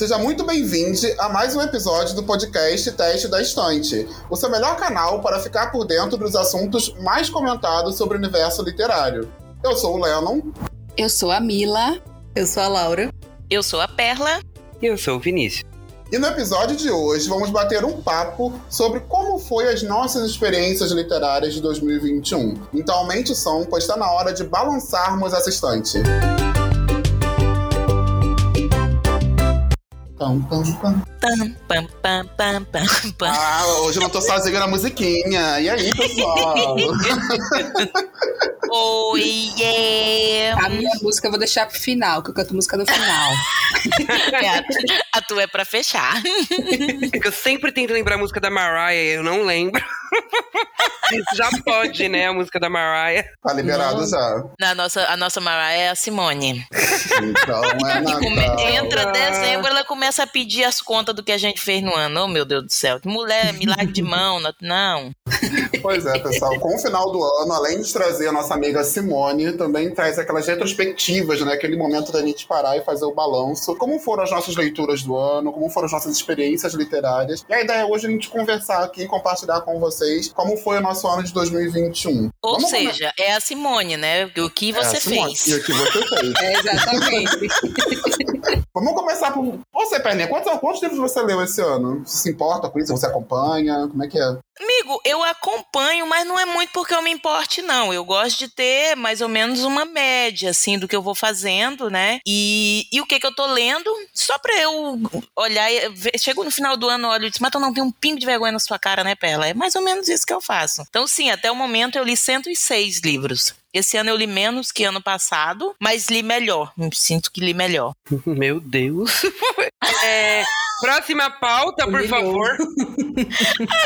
Seja muito bem-vindo a mais um episódio do podcast Teste da Estante, o seu melhor canal para ficar por dentro dos assuntos mais comentados sobre o universo literário. Eu sou o Lennon. Eu sou a Mila. Eu sou a Laura. Eu sou a Perla. E eu sou o Vinícius. E no episódio de hoje vamos bater um papo sobre como foi as nossas experiências literárias de 2021. Então aumente o som, pois está na hora de balançarmos essa estante. Pam, pam, pam. Pam, pam, pam, pam, pam, pam. Ah, hoje eu não tô sozinho na musiquinha. E aí, pessoal? Oi, yeah. A minha música eu vou deixar pro final, que eu canto música no final. A, a tua é pra fechar. É que eu sempre tento lembrar a música da Mariah, eu não lembro. já pode, né? A música da Mariah. Tá liberado já. Na nossa, a nossa Mariah é a Simone. Então é come- Natal. entra dezembro, ela começa a pedir as contas do que a gente fez no ano. Oh, meu Deus do céu. Que mulher, milagre de mão. não-. Pois é, pessoal. Com o final do ano, além de trazer a nossa amiga Simone, também traz aquelas retrospectivas, né? Aquele momento da gente parar e fazer o balanço. Como foram as nossas leituras do ano, como foram as nossas experiências literárias. E a ideia é hoje a gente conversar aqui, compartilhar com vocês como foi o nosso ano de 2021. Ou Vamos seja, é a Simone, né? O que É, você Simone, fez. E o que você fez. É, exatamente. Vamos começar por você, Perninha. Quantos, quantos livros você leu esse ano? Você se importa com isso? Você acompanha? Como é que é? Amigo, eu acompanho, mas não é muito porque eu me importe, não. Eu gosto de ter mais ou menos uma média, assim, do que eu vou fazendo, né? E, e o que que eu tô lendo, só pra eu olhar. Chego no final do ano, olho e disse, mas tu não tem um pingo de vergonha na sua cara, né, Perla? É mais ou menos isso que eu faço. Então, sim, até o momento eu li 106 livros. Esse ano eu li menos que ano passado, mas li melhor. Me sinto que li melhor. Meu Deus. É, próxima pauta, por Humilhou. favor.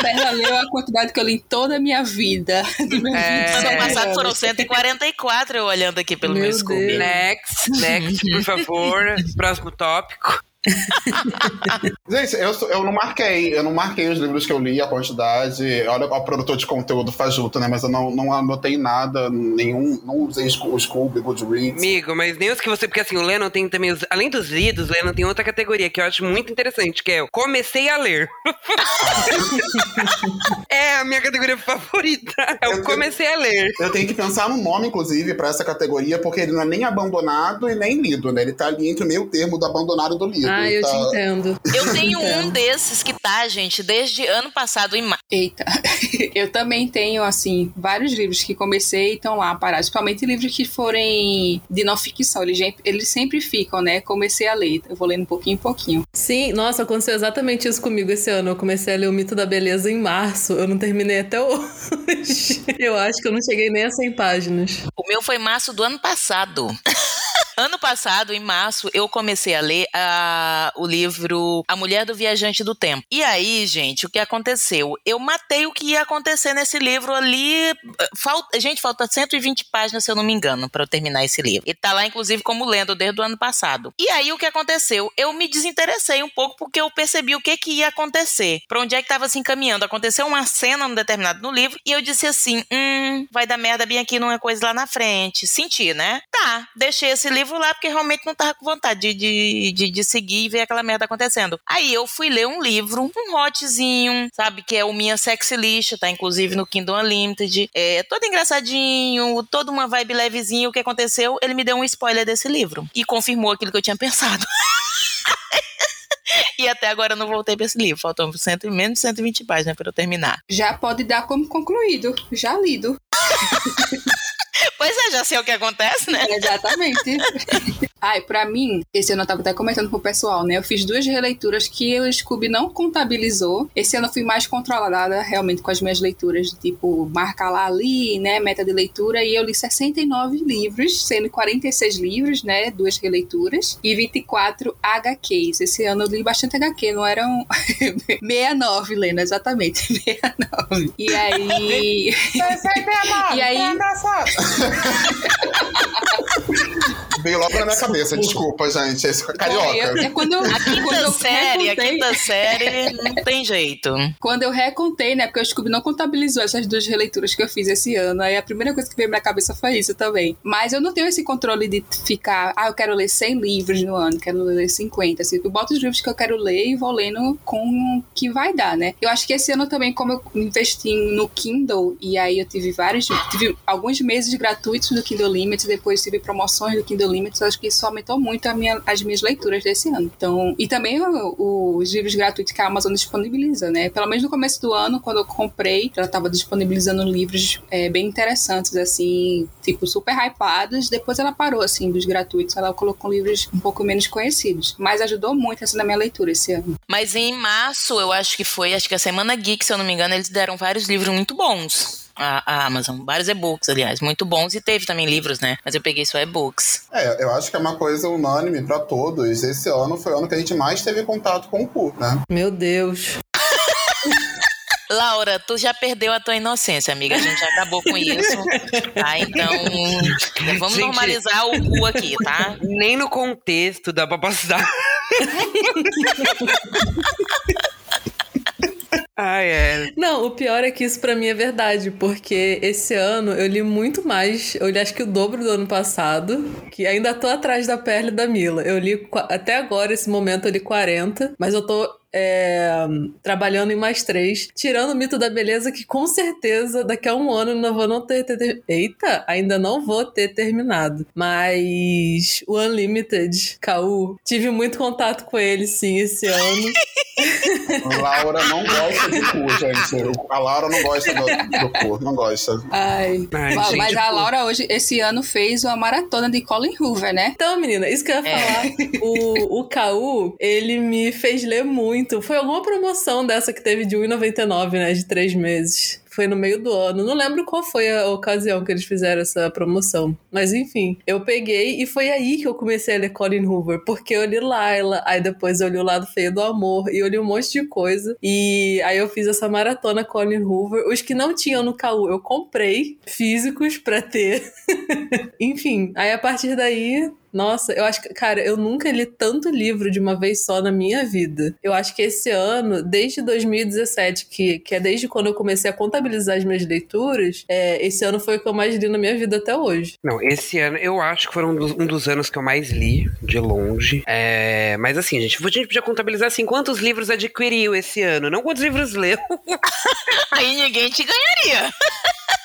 Perla leu a quantidade que eu li em toda a minha vida. É. 27 Ano passado foram anos. 144, eu olhando aqui pelo meu, Meu Scooby. Next, next, por favor. Próximo tópico. Gente, eu, eu não marquei, eu não marquei os livros que eu li, a quantidade. Olha, o produtor de conteúdo fajuto, né? Mas eu não, não anotei nada, nenhum, não usei o Scooby, Goodreads. Amigo, mas nem os que você. Porque assim, o Lennon tem também. Os, além dos lidos, o Lennon tem outra categoria que eu acho muito interessante, que é o comecei a ler. é a minha categoria favorita. É o comecei a ler. Eu tenho que pensar num nome, inclusive, pra essa categoria, porque ele não é nem abandonado e nem lido, né? Ele tá ali entre o meio termo do abandonado e do lido. Ah, Ele eu tá... te entendo. Eu tenho um desses que tá, gente, desde ano passado em março. Eita, eu também tenho, assim, vários livros que comecei e estão lá parados. Principalmente livros que forem de não ficção. Eles, eles sempre ficam, né? Comecei a ler. Eu vou lendo um pouquinho em pouquinho. Sim, nossa, aconteceu exatamente isso comigo esse ano. Eu comecei a ler o Mito da Beleza em março. Eu não terminei até hoje. Eu acho que eu não cheguei nem a 100 páginas. O meu foi março do ano passado. Ano passado, em março, eu comecei a ler o livro A Mulher do Viajante do Tempo. E aí, gente, o que aconteceu? Eu matei o que ia acontecer nesse livro ali. Falta, gente, falta 120 páginas, se eu não me engano, para eu terminar esse livro. E tá lá, inclusive, como lendo desde o ano passado. E aí, o que aconteceu? Eu me desinteressei um pouco porque eu percebi o que, que ia acontecer. Pra onde é que tava se encaminhando. Aconteceu uma cena no determinado no livro e eu disse assim: hum, vai dar merda bem aqui numa coisa lá na frente. Senti, né? Tá, deixei esse livro lá porque realmente não tava com vontade de, de, de, de seguir e ver aquela merda acontecendo. Aí eu fui ler um livro, um hotzinho, sabe? Que é o Minha Sexy List, tá inclusive no Kindle Unlimited. É todo engraçadinho, toda uma vibe levezinha. O que aconteceu? Ele me deu um spoiler desse livro e confirmou aquilo que eu tinha pensado. E até agora eu não voltei pra esse livro. Faltam cento, menos de 120 páginas pra eu terminar. Já pode dar como concluído. Já lido. Pois é, já sei o que acontece, né? Exatamente. Ai, pra mim, esse ano eu tava até comentando com o pessoal, né? Eu fiz duas releituras que o Scooby não contabilizou. Esse ano eu fui mais controlada realmente com as minhas leituras, de, tipo, marcar lá ali, né? Meta de leitura. E eu li 69 livros, sendo 46 livros, né? Duas releituras. E 24 HQs. Esse ano eu li bastante HQ, não eram 69, Lena, exatamente. 69. E aí. E aí- Veio logo na minha cabeça, desculpa, gente. Esse carioca. Eu- é quando eu, A quando quinta eu série, a recontei- quinta série não tem jeito. Quando eu recontei, né? Porque o Scooby não contabilizou essas duas releituras que eu fiz esse ano. Aí a primeira coisa que veio na minha cabeça foi isso também. Mas eu não tenho esse controle de ficar, ah, eu quero ler 100 livros no ano, quero ler 50. Assim, eu boto os livros que eu quero ler e vou lendo com o que vai dar, né? Eu acho que esse ano também, como eu investi no Kindle, e aí eu tive vários, tive alguns meses gratuitos do Kindle Limits, depois tive promoções do Kindle Limits, acho que isso aumentou muito minha, as minhas leituras desse ano. Então, e também o- os livros gratuitos que a Amazon disponibiliza, né? Pelo menos no começo do ano, quando eu comprei, ela estava disponibilizando livros é, bem interessantes, assim, tipo, super hypados. Depois ela parou, assim, dos gratuitos. Ela colocou livros um pouco menos conhecidos. Mas ajudou muito, assim, na minha leitura esse ano. Mas em março, eu acho que foi, acho que a Semana Geek, se eu não me engano, eles deram vários livros muito bons. A, a Amazon, vários e-books, aliás, muito bons. E teve também livros, né? Mas eu peguei só e-books. É, eu acho que é uma coisa unânime pra todos. Esse ano foi o ano que a gente mais teve contato com o cu, né? Meu Deus. Laura, tu já perdeu a tua inocência, amiga. A gente já acabou com isso. Tá? Então, vamos Gente. normalizar o cu aqui, tá? Nem no contexto dá pra Ai, é. Não, o pior é que isso pra mim é verdade, porque esse ano eu li muito mais, eu li acho que o dobro do ano passado, que ainda tô atrás da pele da Mila. Eu li, até agora, esse momento, eu li 40, mas eu tô é, trabalhando em mais três, tirando o mito da beleza, que com certeza daqui a um ano eu não vou não ter, ter- ter- Eita, ainda não vou ter terminado. Mas o Unlimited, Caú, tive muito contato com ele, sim, esse ano. Laura não gosta de cu, gente. A Laura não gosta do, do cu, não gosta. Ai. Ai, mas gente, mas a. Laura hoje, esse ano, fez uma maratona de Colin Hoover, né? Então, menina, isso que eu ia É. falar. O, o Caú, ele me fez ler muito. Foi alguma promoção dessa que teve de R$1,99, né? De três meses. Foi no meio do ano. Não lembro qual foi a ocasião que eles fizeram essa promoção. Mas enfim, eu peguei e foi aí que eu comecei a ler Colin Hoover. Porque eu li Laila, aí depois eu li O Lado Feio do Amor, e eu li um monte de coisa. E aí eu fiz essa maratona Colin Hoover. Os que não tinham no Caú, eu comprei físicos pra ter. Enfim, aí a partir daí, nossa, eu acho que, cara, eu nunca li tanto livro de uma vez só na minha vida. Eu acho que esse ano, desde 2017, que, que é desde quando eu comecei a contabilizar as minhas leituras, é, esse ano foi o que eu mais li na minha vida até hoje. Não, esse ano eu acho que foram um dos, um dos anos que eu mais li, de longe. É, mas assim, gente, a gente podia contabilizar assim, quantos livros adquiriu esse ano, não quantos livros leu. Aí ninguém te ganharia.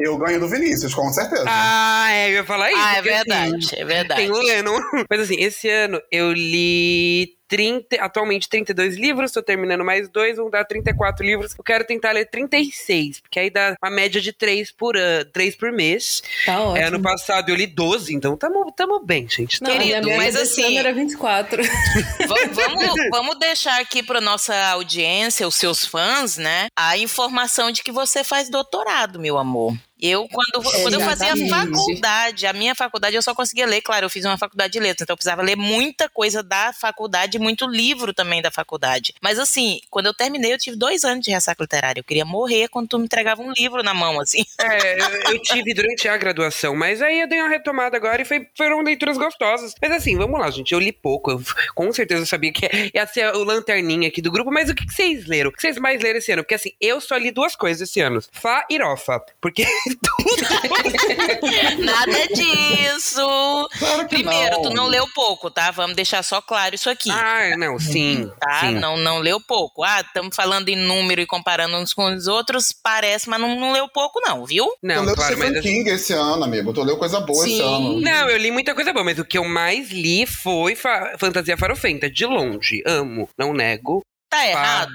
Eu ganho do Vinícius, com certeza. Ah, é, eu ia falar isso. Ah, é assim, verdade, é verdade. Tem o Lennon. Mas assim, esse ano eu li 30, atualmente 32 livros, tô terminando mais dois, vão dar 34 livros. Eu quero tentar ler 36, porque aí dá uma média de 3 por, ano, 3 por mês. Tá ótimo. É, ano passado eu li 12, então tamo, tamo bem, gente. Não, Querido, a minha mas assim- ano era 24. Va- vamos, vamos deixar aqui para nossa audiência, os seus fãs, né? A informação de que você faz doutorado, meu amor. Eu, quando, quando eu fazia faculdade, a minha faculdade eu só conseguia ler, claro, eu fiz uma faculdade de letras, então eu precisava ler muita coisa da faculdade, muito livro também da faculdade. Mas assim, quando eu terminei, eu tive dois anos de ressaca literária. Eu queria morrer quando tu me entregava um livro na mão, assim. É, eu, eu tive durante a graduação, mas aí eu dei uma retomada agora e foi- foram leituras gostosas. Mas assim, vamos lá, gente. Eu li pouco. Eu, com certeza eu sabia que ia ser o lanterninha aqui do grupo, mas o que, que vocês leram? O que vocês mais leram esse ano? Porque assim, eu só li duas coisas esse ano: Fá e Rofa. Porque Nada disso! Claro que Primeiro, não. tu não leu pouco, tá? Vamos deixar só claro isso aqui. Ah, não, sim. tá? sim. Não, não leu pouco. Ah, estamos falando em número e comparando uns com os outros, parece, mas não, não leu pouco, não, viu? Tu Não, leu claro, Stephen mas. King esse ano, amigo. Tu leu coisa boa esse Sim. ano. Não, eu li muita coisa boa, mas o que eu mais li foi fa- Fantasia Farofenta, de longe. Amo, não nego. Tá errado?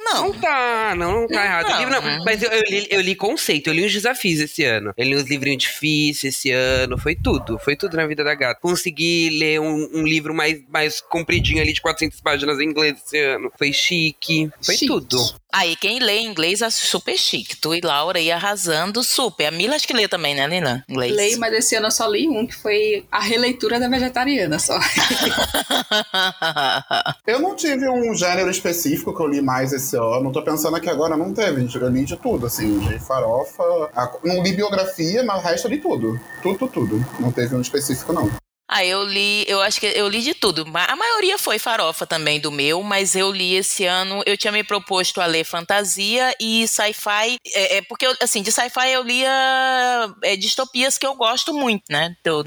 Não Não. tá, não, não tá errado. Não. Livro não, Mas eu, eu li, eu li conceito, eu li uns desafios esse ano. Eu li uns livrinhos difíceis esse ano, foi tudo. Foi tudo na vida da gata. Consegui ler um, um livro mais, mais compridinho ali, de 400 páginas em inglês esse ano. Foi chique, foi Chique. tudo. Aí, quem lê inglês é super chique. Tu e Laura aí arrasando super. A Mila acho que lê também, né, Lina? Inglês. Leio, mas esse ano eu só li um, que foi a releitura da vegetariana só. Eu não tive um gênero específico específico que eu li mais esse ano. Tô pensando aqui agora, não teve. Eu li de tudo, assim, de farofa. A, não li biografia, mas o resto eu li tudo. Tudo, tudo, tudo. Não teve um específico, não. Ah, eu li, eu acho que eu li de tudo. A maioria foi farofa também do meu, mas eu li esse ano, eu tinha me proposto a ler fantasia e sci-fi, é, é, porque, assim, de sci-fi eu lia é, distopias que eu gosto muito, né? Então,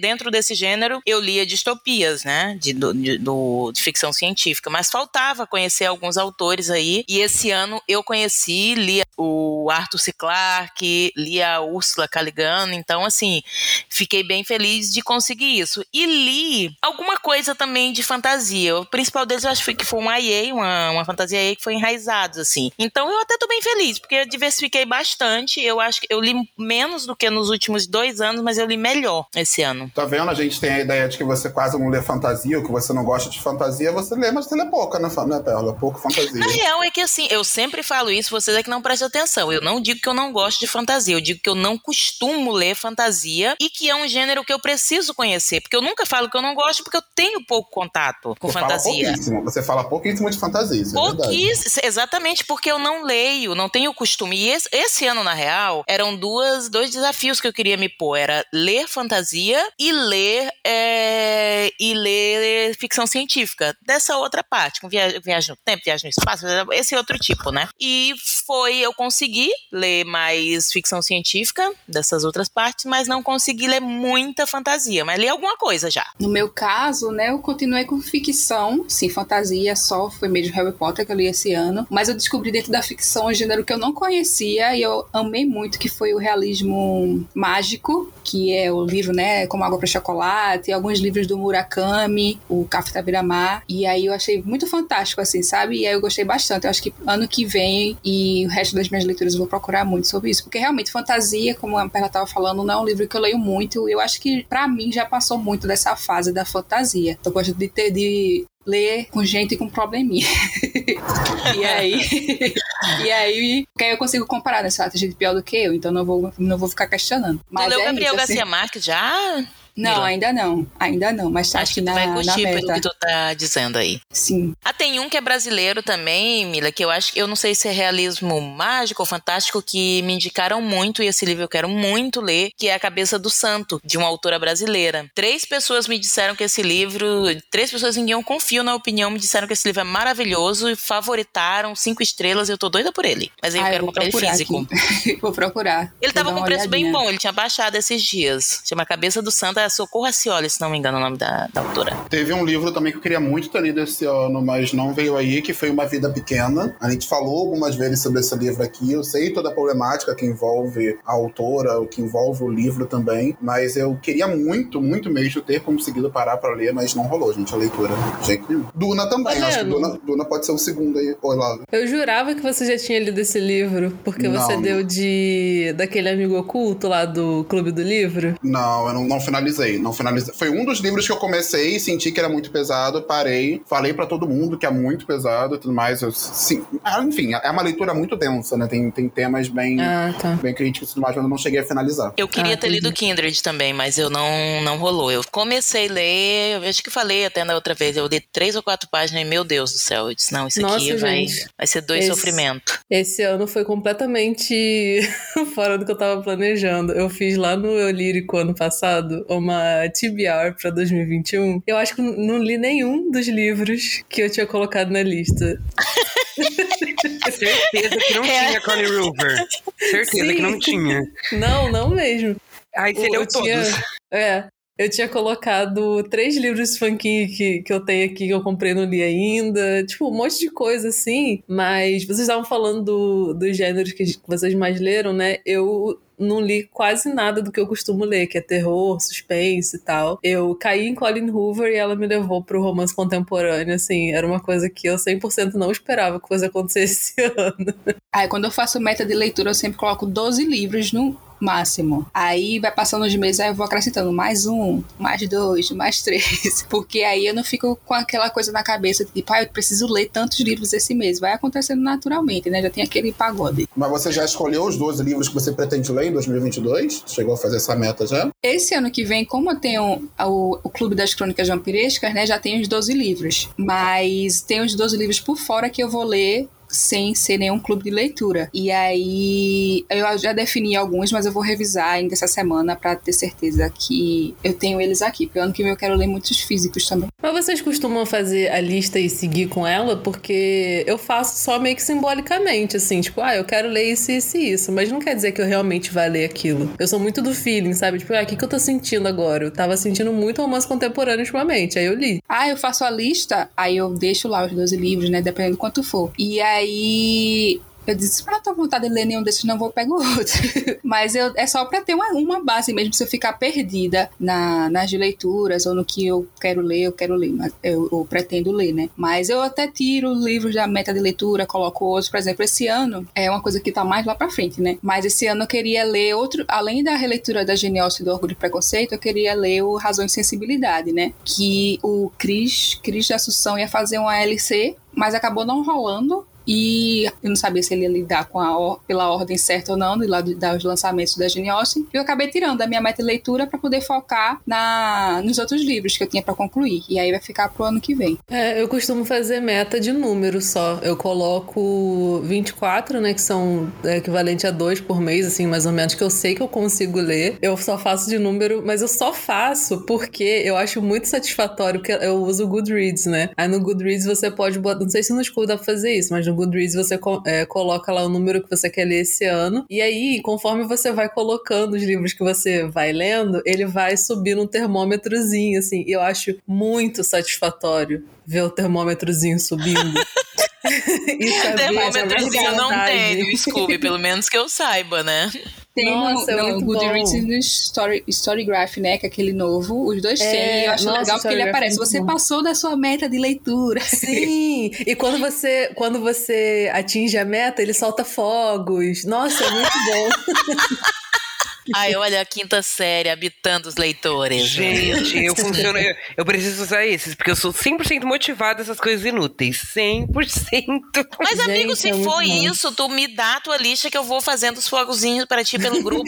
dentro desse gênero, eu lia distopias, né? De, do, de, do, de ficção científica, mas faltava conhecer alguns autores aí, e esse ano eu conheci, li o Arthur C. Clarke, li a Úrsula Caligano, então, assim, fiquei bem feliz de conseguir isso E li alguma coisa também de fantasia. O principal deles eu acho que foi um IA, uma, uma fantasia IA que foi enraizados, assim. Então eu até tô bem feliz, porque eu diversifiquei bastante. Eu acho que eu li menos do que nos últimos dois anos, mas eu li melhor esse ano. Tá vendo? A gente tem a ideia de que você quase não lê fantasia, ou que você não gosta de fantasia, você lê, mas você lê pouca, né, né Perla? Pouco fantasia. A real é que assim, eu sempre falo isso, vocês é que não prestam atenção. Eu não digo que eu não gosto de fantasia, eu digo que eu não costumo ler fantasia e que é um gênero que eu preciso conhecer porque eu nunca falo que eu não gosto, porque eu tenho pouco contato com você fantasia. Fala pouquíssimo, você fala pouquíssimo de fantasia, isso Pouquíssimo, é exatamente porque eu não leio, não tenho costume. E esse, esse, ano, na real, eram duas, dois desafios que eu queria me pôr. Era ler fantasia e ler, é, e ler ficção científica. Dessa outra parte, com viagem, viagem no tempo, viagem no espaço, esse outro tipo, né? E foi, eu consegui ler mais ficção científica dessas outras partes, mas não consegui ler muita fantasia. Mas li algum alguma coisa já. No meu caso, né, eu continuei com ficção, sim, fantasia só, foi mesmo Harry Potter que eu li esse ano, mas eu descobri dentro da ficção um gênero que eu não conhecia e eu amei muito, que foi o realismo mágico, que é o livro, né, Como Água para Chocolate, e alguns livros do Murakami, o Kafka Biramar, e aí eu achei muito fantástico, assim, sabe? E aí eu gostei bastante. Eu acho que ano que vem e o resto das minhas leituras eu vou procurar muito sobre isso, porque realmente fantasia, como a Perla estava falando, não é um livro que eu leio muito, eu acho que para mim já passou passou muito dessa fase da fantasia. Eu gosto de ter de ler com gente com probleminha. e aí, e aí, que aí eu consigo comparar, né? Tem gente pior do que eu, então não vou, não vou ficar questionando. Mas tu leu é Gabriel isso, Garcia assim... Marques já? Não, Mila. ainda não. Ainda não, mas tá Acho que na, vai curtir pelo que tu tá dizendo aí. Sim. Ah, tem um que é brasileiro também, Mila, que eu acho que eu não sei se é realismo mágico ou fantástico, que me indicaram muito, e esse livro eu quero muito ler, que é A Cabeça do Santo, de uma autora brasileira. Três pessoas me disseram que esse livro, três pessoas em quem eu confio na opinião, me disseram que esse livro é maravilhoso e favoritaram cinco estrelas, e eu tô doida por ele. Mas aí eu ah, quero eu comprar ele físico. vou procurar. Ele tava com preço bem bom, ele tinha baixado esses dias. Chama Cabeça do Santo, Socorro Acioli, se não me engano o nome da, da, autora. Teve um livro também que eu queria muito ter lido esse ano, mas não veio aí, que foi Uma Vida Pequena. A gente falou algumas vezes sobre esse livro aqui. Eu sei toda a problemática que envolve a autora, o que envolve o livro também, mas eu queria muito, muito mesmo ter conseguido parar para ler, mas não rolou, gente, a leitura. De jeito nenhum. Duna também, acho que Duna, Duna pode ser o segundo aí. Oi, Laura. Eu jurava que você já tinha lido esse livro, porque não, você deu de daquele amigo oculto lá do Clube do Livro. Não, eu não, não finalizei. Não finalizei. Foi um dos livros que eu comecei, senti que era muito pesado, parei, falei para todo mundo que é muito pesado e tudo mais. Eu, sim, ah, enfim, é uma leitura muito densa, né? Tem, tem temas bem, ah, tá. bem críticos e tudo mais, mas eu não cheguei a finalizar. Eu queria ah, ter lido Kindred também, mas eu não, não rolou. Eu comecei a ler, eu acho que falei até na outra vez, eu li três ou quatro páginas e, meu Deus do céu, eu disse, não, isso Nossa, aqui vai, vai ser dois sofrimento. Esse ano foi completamente fora do que eu tava planejando. Eu fiz lá no Eu Lírico ano passado uma TBR para 2021, eu acho que não li nenhum dos livros que eu tinha colocado na lista. Certeza que não é. tinha Connie Rover. Certeza Sim. que não tinha. Não, não mesmo. Aí você leu todos. Tinha, é. Eu tinha colocado três livros funky que, que eu tenho aqui que eu comprei e não li ainda. Tipo, um monte de coisa assim. Mas vocês estavam falando do, dos gêneros que vocês mais leram, né? Eu não li quase nada do que eu costumo ler, que é terror, suspense e tal. Eu caí em Colin Hoover e ela me levou pro romance contemporâneo, assim, era uma coisa que eu 100% não esperava que fosse acontecer esse ano. Aí, quando eu faço meta de leitura, eu sempre coloco 12 livros no máximo. Aí vai passando os meses, aí eu vou acrescentando mais um, mais dois, mais três. Porque aí eu não fico com aquela coisa na cabeça de tipo, ah, eu preciso ler tantos livros esse mês. Vai acontecendo naturalmente, né? Já tem aquele pagode. Mas você já escolheu os 12 livros que você pretende ler em 2022? Chegou a fazer essa meta já? Esse ano que vem, como eu tenho o, o Clube das Crônicas Vampirescas, né? Já tenho os 12 livros. Mas tem os 12 livros por fora que eu vou ler sem ser nenhum clube de leitura. E aí eu já defini alguns, mas eu vou revisar ainda essa semana para ter certeza que eu tenho eles aqui. Porque ano que vem eu quero ler muitos físicos também. Mas vocês costumam fazer a lista e seguir com ela? Porque eu faço só meio que simbolicamente, assim, tipo, ah, eu quero ler isso, isso e isso. Mas não quer dizer que eu realmente vá ler aquilo. Eu sou muito do feeling, sabe? Tipo, ah, o que, que eu tô sentindo agora? Eu tava sentindo muito romance contemporâneo ultimamente. Aí eu li. Ah, eu faço a lista, aí eu deixo lá os 12 livros, né? Dependendo do quanto for. E aí aí eu disse, pra tua vontade de ler nenhum desses, não vou pegar outro. Mas eu, é só pra ter uma, uma base mesmo, se eu ficar perdida na, nas leituras ou no que eu quero ler, eu quero ler, eu, eu, pretendo ler, né? Mas eu até tiro livros da meta de leitura, coloco outros. Por exemplo, esse ano é uma coisa que tá mais lá pra frente, né? Mas esse ano eu queria ler outro, além da releitura da Genialce do Orgulho e Preconceito, eu queria ler o Razão e Sensibilidade, né? Que o Cris, Cris de Assunção ia fazer uma LC, mas acabou não rolando e eu não sabia se ele ia lidar com a pela ordem certa ou não, de lá dos lançamentos da Jane Austen. Eu acabei tirando a minha meta de leitura para poder focar na, nos outros livros que eu tinha para concluir. E aí vai ficar pro ano que vem. É, eu costumo fazer meta de número só. Eu coloco 24, né, que são é, equivalente a dois por mês, assim, mais ou menos, que eu sei que eu consigo ler. Eu só faço de número, mas eu só faço porque eu acho muito satisfatório que eu uso o Goodreads, né? Aí no Goodreads você pode botar, não sei se no School dá pra fazer isso, mas no Goodreads você é, coloca lá o número que você quer ler esse ano. E aí, conforme você vai colocando os livros que você vai lendo, ele vai subindo um termômetrozinho, assim. E eu acho muito satisfatório ver o termômetrozinho subindo. termômetrozinho não tem no Scooby, pelo menos que eu saiba, né? Tem nossa, no, é no Goodreads e no Story, Storygraph, né? Que é aquele novo. Os dois é, têm. Eu acho nossa, legal porque ele aparece. Você bom. passou da sua meta de leitura. Sim! e quando você, quando você atinge a meta, ele solta fogos. Nossa, é muito bom. Ai, olha a quinta série habitando os leitores. Gente, eu funciono. Eu, eu, preciso usar esses, porque eu sou 100% motivada essas coisas inúteis. 100%. Mas, Gente, amigo, se é for isso, tu me dá a tua lista que eu vou fazendo os fogozinhos para ti pelo grupo.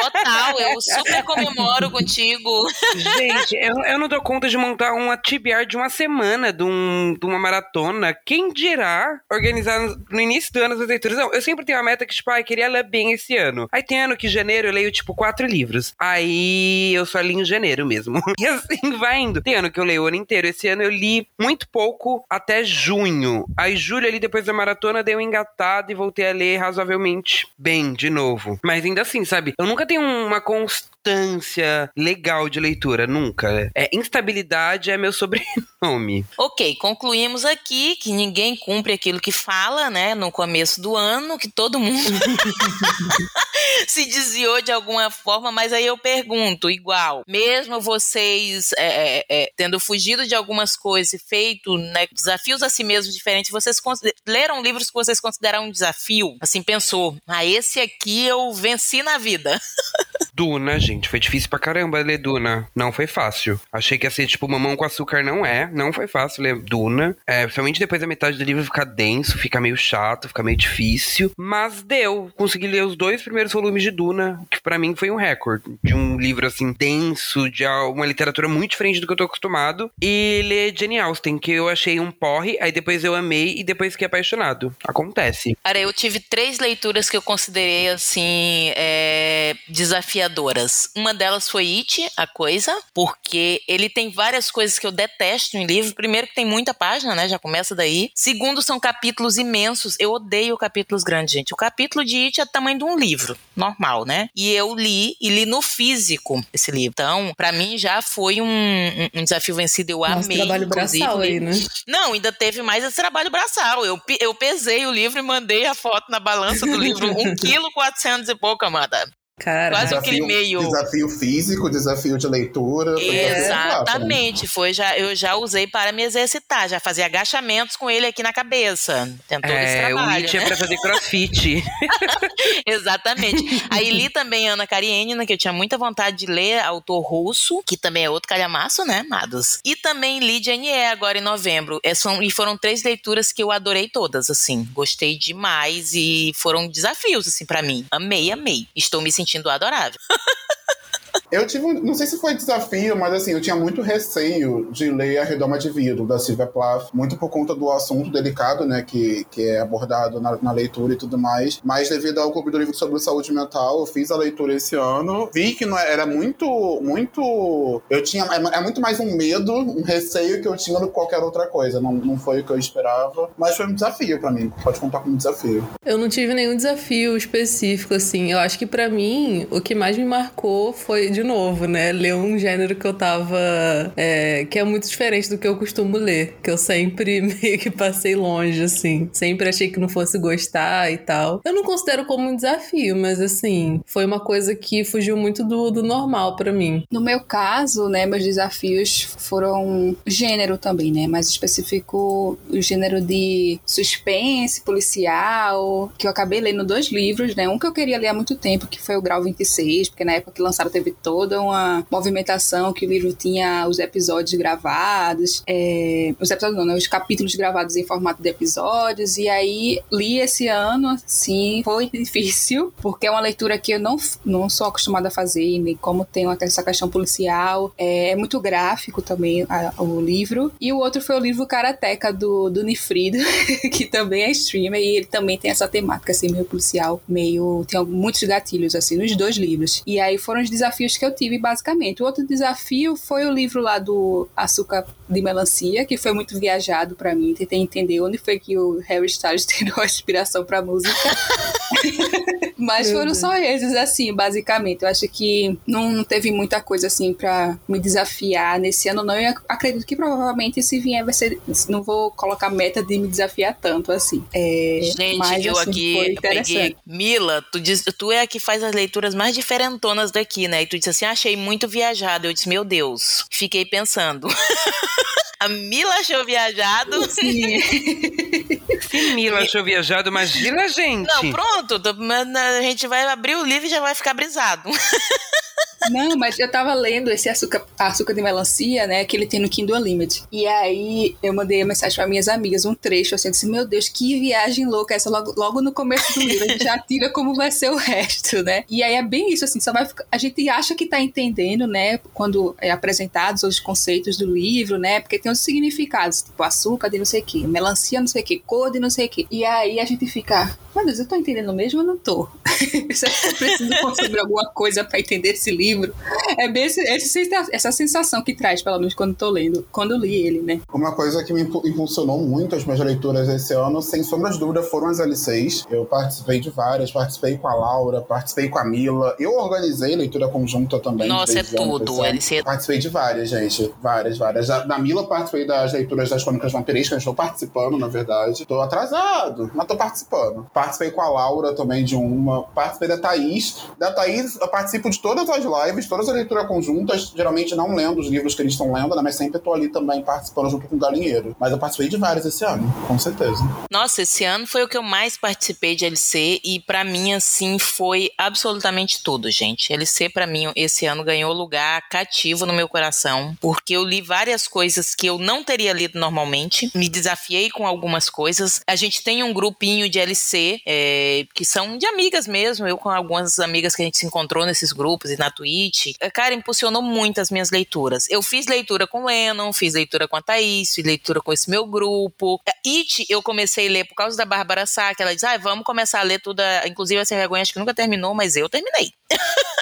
Total, eu super comemoro contigo. Gente, eu, eu não dou conta de montar uma TBR de uma semana de, um, de uma maratona. Quem dirá organizar no início do ano as leituras? Não, eu sempre tenho uma meta que, tipo, ah, queria ler bem esse ano. Aí tem ano que já janeiro eu leio, tipo, quatro livros. Aí eu só li em janeiro mesmo. E assim vai indo. Tem ano que eu leio o ano inteiro. Esse ano eu li muito pouco até junho. Aí julho ali, depois da maratona, dei um engatado e voltei a ler razoavelmente bem de novo. Mas ainda assim, sabe? Eu nunca tenho uma constância legal de leitura, nunca. É, instabilidade é meu sobrenome. Ok, concluímos aqui que ninguém cumpre aquilo que fala, né, no começo do ano, que todo mundo se desviou de alguma forma, mas aí eu pergunto, igual, mesmo vocês é, é, é tendo fugido de algumas coisas e feito né, desafios a si mesmos diferentes, vocês leram livros que vocês consideram um desafio? Assim, pensou, ah, esse aqui eu venci na vida. Duna, gente, foi difícil pra caramba ler Duna. Não foi fácil. Achei que ia ser tipo mamão com açúcar, não é. Não foi fácil ler Duna. É, principalmente depois da metade do livro fica denso, fica meio chato, fica meio difícil. Mas deu. Consegui ler os dois primeiros volumes de Duna, que para mim foi um recorde. De um livro assim denso, de uma literatura muito diferente do que eu tô acostumado. E ler Jane Austen, que eu achei um porre, aí depois eu amei e depois fiquei apaixonado. Acontece. Cara, eu tive três leituras que eu considerei assim é, desafiadoras. Uma delas foi It, a coisa, porque ele tem várias coisas que eu detesto em livro. Primeiro que tem muita página, né? Já começa daí. Segundo, são capítulos imensos. Eu odeio capítulos grandes, gente. O capítulo de It é do tamanho de um livro, normal, né? E eu li, e li no físico esse livro. Então, para mim já foi um, um, desafio vencido. Eu Nossa, amei. trabalho braçal aí, né? Não, ainda teve mais esse trabalho braçal. Eu, eu pesei o livro e mandei a foto na balança do livro. um quilo quatrocentos e pouco, amada. Cara, Quase desafio, aquele meio. Desafio físico, desafio de leitura. Exatamente. Foi, já, eu já usei para me exercitar, já fazia agachamentos com ele aqui na cabeça. Tentou esse É, o trabalho. It é né? pra fazer crossfit. Exatamente. Aí li também Ana Karenina, que eu tinha muita vontade de ler, autor russo, que também é outro calhamaço, né, amados? E também li Jane agora em novembro. É, são, e foram três leituras que eu adorei todas, assim. Gostei demais e foram desafios, assim, para mim. Amei, amei. Estou me sentindo adorável. Eu tive, um- não sei se foi desafio, mas assim, eu tinha muito receio de ler A Redoma de Vidro, da Silvia Plath, muito por conta do assunto delicado, né, que, que é abordado na, na leitura e tudo mais. Mas devido ao Clube do Livro sobre Saúde Mental, eu fiz a leitura esse ano, vi que não é- era muito, muito... Eu tinha, é, é muito mais um medo, um receio que eu tinha do que qualquer outra coisa. Não, não foi o que eu esperava, mas foi um desafio pra mim. Pode contar como desafio. Eu não tive nenhum desafio específico, assim. Eu acho que pra mim, o que mais me marcou foi, de novo, né? Ler um gênero que eu tava. é, que é muito diferente do que eu costumo ler. Que eu sempre meio que passei longe, assim. Sempre achei que não fosse gostar e tal. Eu não considero como um desafio, mas assim, foi uma coisa que fugiu muito do, do normal pra mim. No meu caso, né, meus desafios foram gênero também, né, mais específico o gênero de suspense, policial, que eu acabei lendo dois livros, né, um que eu queria ler há muito tempo, que foi o Grau 26, porque na época que lançaram teve toda uma movimentação que o livro tinha os episódios gravados, é, os episódios não, né, os capítulos gravados em formato de episódios, e aí li esse ano, assim, foi difícil, porque é uma leitura que eu não, não sou acostumada a fazer, nem como tem essa questão policial, é, é muito gráfico também a- o livro, e o outro foi o livro Karateka do, do Nifrido, que também é streamer, e ele também tem essa temática, assim, meio policial, meio, tem muitos gatilhos, assim, nos dois livros, e aí foram os desafios que eu tive, basicamente. O outro desafio foi o livro lá do Açúcar de Melancia, que foi muito viajado pra mim, tentei entender onde foi que o Harry Styles tirou a inspiração pra música. Mas Meu foram Deus. só esses, assim, basicamente. Eu acho que não, teve muita coisa, assim, pra me desafiar nesse ano, não. Eu acredito que provavelmente se vier vai ser. Não vou colocar meta de me desafiar tanto, assim. É, Gente, mas, eu assim, aqui eu peguei. interessante. Mila, tu, diz, tu é a que faz as leituras mais diferentonas daqui, né? E tu disse assim: achei muito viajado. Eu disse, meu Deus. Fiquei pensando. a Mila achou viajado. Sim. Se Mila achou viajado, imagina a gente. Não, pronto. tô- mas A gente vai abrir o livro e já vai ficar brisado. Não, mas eu tava lendo esse açúcar, açúcar de melancia, né? Que ele tem no Kindle Unlimited. E aí eu mandei a mensagem pra minhas amigas, um trecho, assim, disse, meu Deus, que viagem louca essa logo, logo no começo do livro. A gente já tira como vai ser o resto, né? E aí é bem isso, assim, só vai ficar, a gente acha que tá entendendo, né? Quando é apresentados os conceitos do livro, né? Porque tem os significados, tipo açúcar de não sei o que, melancia não sei o que, cor de não sei o que. E aí a gente fica, meu Deus, eu tô entendendo mesmo ou não tô? Será que eu preciso consumir alguma coisa pra entender esse livro? É bem esse- esse- essa sensação que traz, pelo menos quando tô lendo, quando eu li ele, né? Uma coisa que me impu- impulsionou muito as minhas leituras esse ano, sem sombra de dúvida, foram as LCs. Eu participei de várias, participei com a Laura, participei com a Mila. Eu organizei leitura conjunta também. Nossa, é tudo. LC. Participei de várias, gente. Várias, várias. Da, da Mila participei das leituras das Crônicas Vampirescas. Estou participando, na verdade. Tô atrasado, mas tô participando. Participei com a Laura também de uma. Participei da Thaís. Da Thaís, eu participo de todas as lives, todas as leituras conjuntas. Geralmente não lendo os livros que eles estão lendo, né? Mas sempre tô ali também participando junto com o Galinheiro. Mas eu participei de várias esse ano, com certeza. Nossa, esse ano foi o que eu mais participei de LC e pra mim assim foi absolutamente tudo, gente. LC pra mim esse ano ganhou lugar cativo no meu coração, porque eu li várias coisas que eu não teria lido normalmente, me desafiei com algumas coisas. A gente tem um grupinho de LC é, que são de amigas mesmo, eu com algumas amigas que a gente se encontrou nesses grupos e na Twitch. É, Cara, impulsionou muito as minhas leituras. Eu fiz leitura com o Lennon, fiz leitura com a Thaís, fiz leitura com esse meu grupo. É, It, eu comecei a ler por causa da Bárbara Sá, que ela diz, ah, vamos começar a ler tudo, inclusive a Sem Vergonha, acho que nunca terminou, mas eu terminei.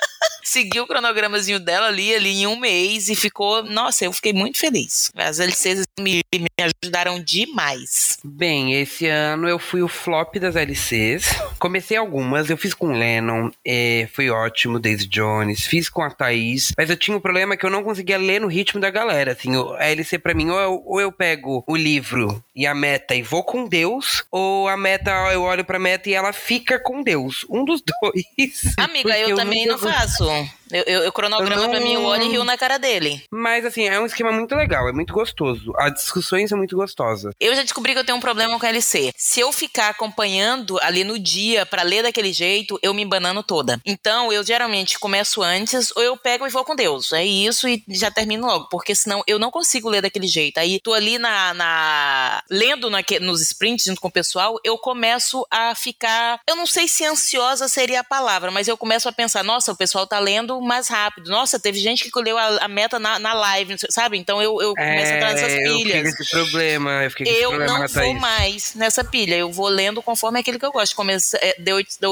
seguiu o cronogramazinho dela ali, ali em um mês e ficou. Nossa, eu fiquei muito feliz. As LCs me, me ajudaram demais. Bem, esse ano eu fui o flop das LCs. Comecei algumas, eu fiz com o Lennon, é, foi ótimo, Daisy Jones, fiz com a Thaís, mas eu tinha um problema que eu não conseguia ler no ritmo da galera. Assim, a LC pra mim, ou eu, ou eu pego o livro e a meta e vou com Deus, ou a meta, eu olho pra meta e ela fica com Deus. Um dos dois. Amiga, eu, eu também não faço. Eu, eu, eu cronograma não... pra mim o olho e rio na cara dele. Mas, assim, é um esquema muito legal, é muito gostoso. As discussões são muito gostosas. Eu já descobri que eu tenho um problema com a LC. Se eu ficar acompanhando ali no dia para ler daquele jeito, eu me banano toda. Então, eu geralmente começo antes, ou eu pego e vou com Deus. É isso e já termino logo, porque senão eu não consigo ler daquele jeito. Aí, tô ali na. na lendo na, nos sprints junto com o pessoal, eu começo a ficar. Eu não sei se ansiosa seria a palavra, mas eu começo a pensar: nossa, o pessoal tá lendo mais rápido. Nossa, teve gente que colheu a, a meta na, na live, sabe? Então eu, eu começo a entrar nessas pilhas. Eu esse problema. Eu, fiquei eu problema, não vou mais nessa pilha. Eu vou lendo conforme aquilo que eu gosto. Começa, é, The, The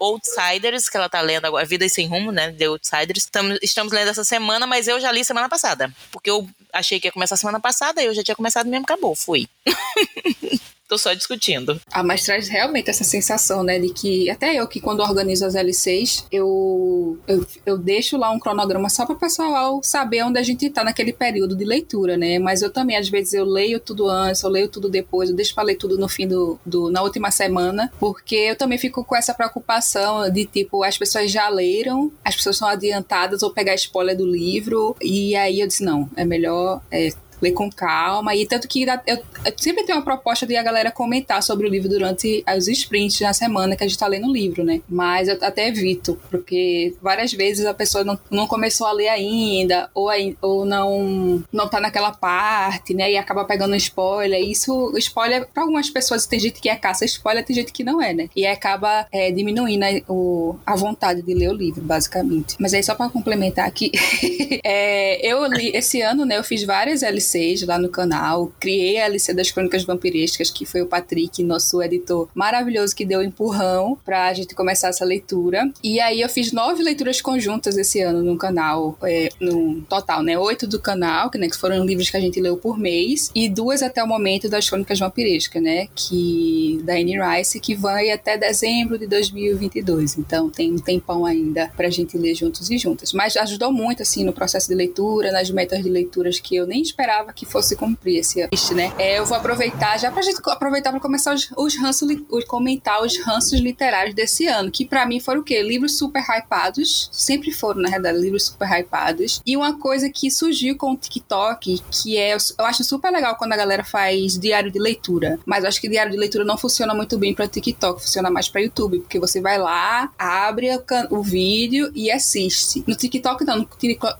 Outsiders, que ela tá lendo agora, Vida Sem Rumo, né? The Outsiders. Estamos, estamos lendo essa semana, mas eu já li semana passada. Porque eu achei que ia começar semana passada, eu já tinha começado mesmo, acabou, fui. Tô só discutindo. Ah, mas traz realmente essa sensação, né? De que até eu que quando organizo as L6, eu, eu, eu deixo lá um cronograma só para o pessoal saber onde a gente tá naquele período de leitura, né? Mas eu também, às vezes, eu leio tudo antes, eu leio tudo depois, eu deixo pra ler tudo no fim do, do. na última semana, porque eu também fico com essa preocupação de tipo, as pessoas já leram, as pessoas são adiantadas ou pegar spoiler do livro, e aí eu disse, não, é melhor. É, ler com calma. E tanto que eu, eu sempre tenho uma proposta de a galera comentar sobre o livro durante os sprints na semana que a gente tá lendo o livro, né? Mas eu até evito, porque várias vezes a pessoa não, não começou a ler ainda, ou, ou não, não tá naquela parte, né? E acaba pegando spoiler. E isso, spoiler, pra algumas pessoas, tem gente que é caça spoiler, tem gente que não é, né? E acaba é, diminuindo a, o, a vontade de ler o livro, basicamente. Mas aí, só para complementar aqui, é, eu li esse ano, né? Eu fiz várias LCs Lá no canal. Criei a LC das Crônicas Vampirescas, que foi o Patrick, nosso editor maravilhoso, que deu um empurrão pra gente começar essa leitura. E aí eu fiz nove leituras conjuntas esse ano no canal, é, no total, né? Oito do canal, que, né, que foram livros que a gente leu por mês, e duas até o momento das Crônicas Vampirescas, né? Que da Anne Rice, que vai até dezembro de 2022. Então tem um tempão ainda pra gente ler juntos e juntas. Mas ajudou muito, assim, no processo de leitura, nas metas de leituras que eu nem esperava esperava que fosse cumprir esse ano, né? É, eu vou aproveitar já pra gente aproveitar para começar os, os ranços, os, comentar os ranços literários desse ano, que para mim foram o quê? Livros super hypados, sempre foram, na verdade, livros super hypados. E uma coisa que surgiu com o TikTok, que é, eu acho super legal quando a galera faz diário de leitura, mas eu acho que diário de leitura não funciona muito bem para TikTok, funciona mais para YouTube, porque você vai lá, abre o vídeo e assiste. No TikTok não,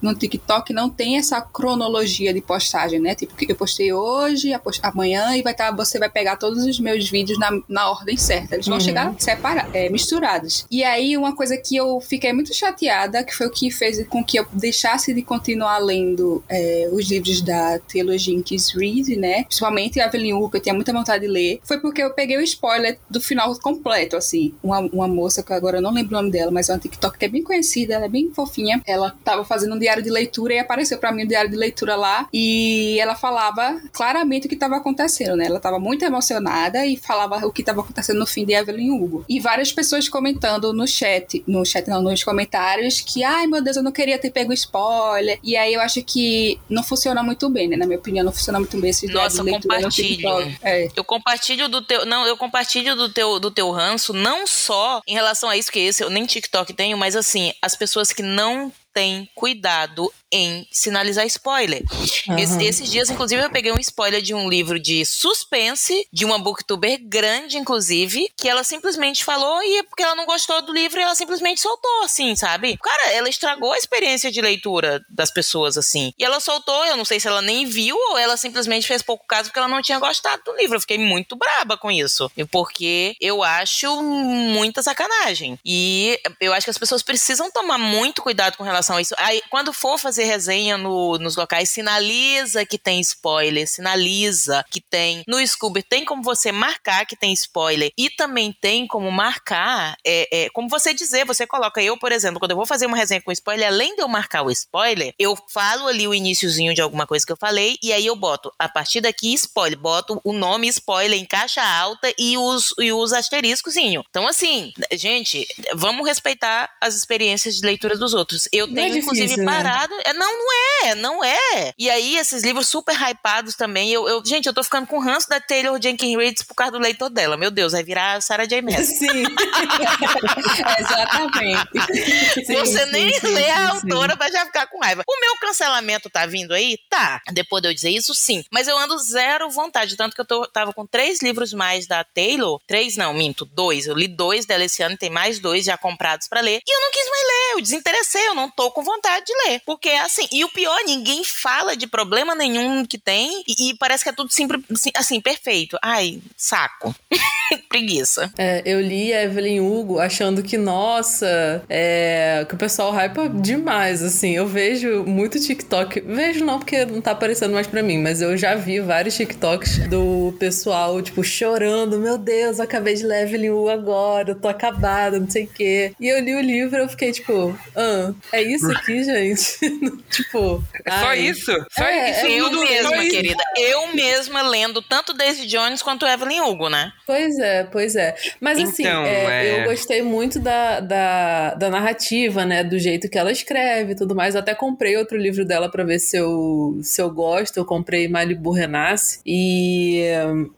no TikTok não tem essa cronologia de postagem postagem, né? Tipo, eu postei hoje, amanhã e vai estar, tá, você vai pegar todos os meus vídeos na, na ordem certa. Eles vão uhum. chegar separados, é, misturados. E aí, uma coisa que eu fiquei muito chateada, que foi o que fez com que eu deixasse de continuar lendo é, os livros da trilogia in Kiss Read, né? Principalmente a Evelyn Hugo, que eu tinha muita vontade de ler, foi porque eu peguei o spoiler do final completo, assim. Uma, uma moça, que agora eu não lembro o nome dela, mas é uma TikTok que é bem conhecida, ela é bem fofinha. Ela tava fazendo um diário de leitura e apareceu para mim o um diário de leitura lá. E e ela falava claramente o que estava acontecendo, né? Ela estava muito emocionada e falava o que estava acontecendo no fim de Evelyn Hugo. E várias pessoas comentando no chat, no chat não, nos comentários, que ai meu Deus, eu não queria ter pego spoiler. E aí eu acho que não funciona muito bem, né? Na minha opinião, não funciona muito bem esse Nossa, de compartilho. É. Eu compartilho do teu. Não, eu compartilho do teu, do teu ranço, não só em relação a isso, que esse eu nem TikTok tenho, mas assim, as pessoas que não têm cuidado em sinalizar spoiler. Uhum. Es, esses dias, inclusive, eu peguei um spoiler de um livro de suspense, de uma booktuber grande, inclusive, que ela simplesmente falou e é porque ela não gostou do livro, ela simplesmente soltou, assim, sabe? Cara, ela estragou a experiência de leitura das pessoas, assim. E ela soltou, eu não sei se ela nem viu ou ela simplesmente fez pouco caso porque ela não tinha gostado do livro. Eu fiquei muito braba com isso. Porque eu acho muita sacanagem. E eu acho que as pessoas precisam tomar muito cuidado com relação a isso. Aí, quando for fazer fazer resenha no, nos locais, sinaliza que tem spoiler, sinaliza que tem. No Scooby tem como você marcar que tem spoiler e também tem como marcar, é, é, como você dizer, você coloca, eu, por exemplo, quando eu vou fazer uma resenha com spoiler, além de eu marcar o spoiler, eu falo ali o iníciozinho de alguma coisa que eu falei e aí eu boto, a partir daqui, spoiler, boto o nome spoiler em caixa alta e os, e os asteriscozinho. Então, assim, gente, vamos respeitar as experiências de leitura dos outros. Eu Não tenho, é difícil, inclusive, né? parado. É, não, não é, não é. E aí, esses livros super hypados também. Eu, eu- gente, eu tô ficando com ranço da Taylor Jenkins Reid por causa do leitor dela. Meu Deus, vai virar a Sarah J. Maas. Sim. Exatamente. Sim, Você sim, nem sim, lê a autora vai já ficar com raiva. O meu cancelamento tá vindo aí? Tá. Depois de eu dizer isso, sim. Mas eu ando zero vontade. Tanto que eu tô, tava com três livros mais da Taylor. Três não, minto. Dois. Eu li dois dela esse ano, tem mais dois já comprados pra ler. E eu não quis mais ler. Eu desinteressei. Eu não tô com vontade de ler. Porque é assim. E o pior, ninguém fala de problema nenhum que tem. E, e parece que é tudo sempre, assim, assim, perfeito. Ai, saco. Preguiça. É, eu li a Evelyn Hugo achando que, nossa, é, que o pessoal hypa demais, assim. Eu vejo muito TikTok. Vejo não, porque não tá aparecendo mais pra mim, mas eu já vi vários TikToks do pessoal, tipo, chorando. Meu Deus, eu acabei de ler Evelyn Hugo agora, eu tô acabada, não sei o quê. E eu li o livro e eu fiquei, tipo, ah, é isso aqui, gente? tipo. É só ai. isso? Só É, isso? é eu tudo, mesma, isso? querida. Eu mesma lendo tanto Daisy Jones quanto Evelyn Hugo, né? Pois é, pois é. Mas assim, Então, é, é. eu gostei muito da, da, da narrativa, né? Do jeito que ela escreve e tudo mais. Eu até comprei outro livro dela pra ver se eu, se eu gosto. Eu comprei Malibu Renasce. E.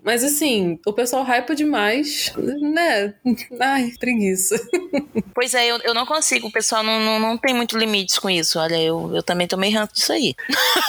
Mas assim, o pessoal hypa demais, né? Ai, preguiça. Pois é, eu, eu não consigo. O pessoal não, não, não tem muito limites com isso. Olha, eu, eu também tomei ranço disso aí.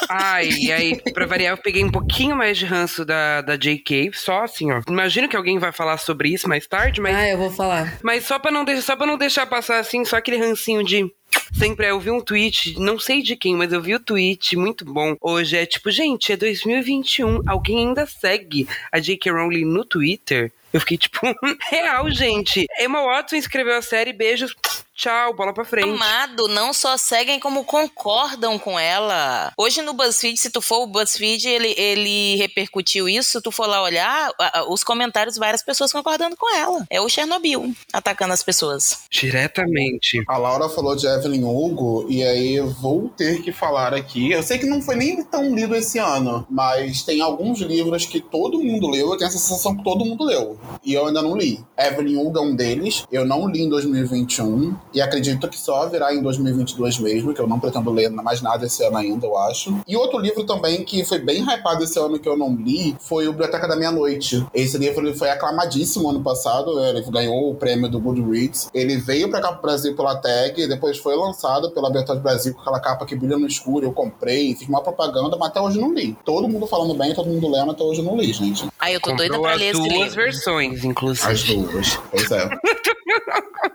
Ai, e aí, pra variar, eu peguei um pouquinho mais de ranço da, da JK, só assim, ó. Imagino que alguém vai falar sobre isso mais tarde, mas, Ah, eu vou falar. mas só, pra não deixar, só pra não deixar passar assim, só aquele rancinho de. Sempre eu vi um tweet, não sei de quem, mas eu vi o tweet muito bom. Hoje é tipo, gente, é 2021, alguém ainda segue a J.K. Rowling no Twitter? Eu fiquei tipo, real, gente. Emma Watson escreveu a série, beijos, tchau, bola pra frente. Amado, não só seguem como concordam com ela. Hoje no BuzzFeed, se tu for o BuzzFeed, ele, ele repercutiu isso. Se tu for lá olhar, a- a- os comentários, várias pessoas concordando com ela. É o Chernobyl atacando as pessoas. Diretamente. A Laura falou de Evelyn Hugo, e aí eu vou ter que falar aqui. Eu sei que não foi nem tão lido esse ano, mas tem alguns livros que todo mundo leu, eu tenho a sensação que todo mundo leu. E eu ainda não li. Evelyn Hugo é um deles, eu não li em 2021, e acredito que só virá em 2022 mesmo, que eu não pretendo ler mais nada esse ano ainda, eu acho. E outro livro também que foi bem hypado esse ano que eu não li foi o Biblioteca da Meia-Noite. Esse livro ele foi aclamadíssimo ano passado, ele ganhou o prêmio do Goodreads. Ele veio pra cá pro Brasil pela tag, depois foi lançado pela Bertoldi Brasil com aquela capa que brilha no escuro. Eu comprei, fiz uma propaganda, mas até hoje não li. Todo mundo falando bem, todo mundo lendo, até hoje não li, gente. Aí eu tô doida Comprou pra as ler esse duas livro. versões, inclusive. As duas. Pois é.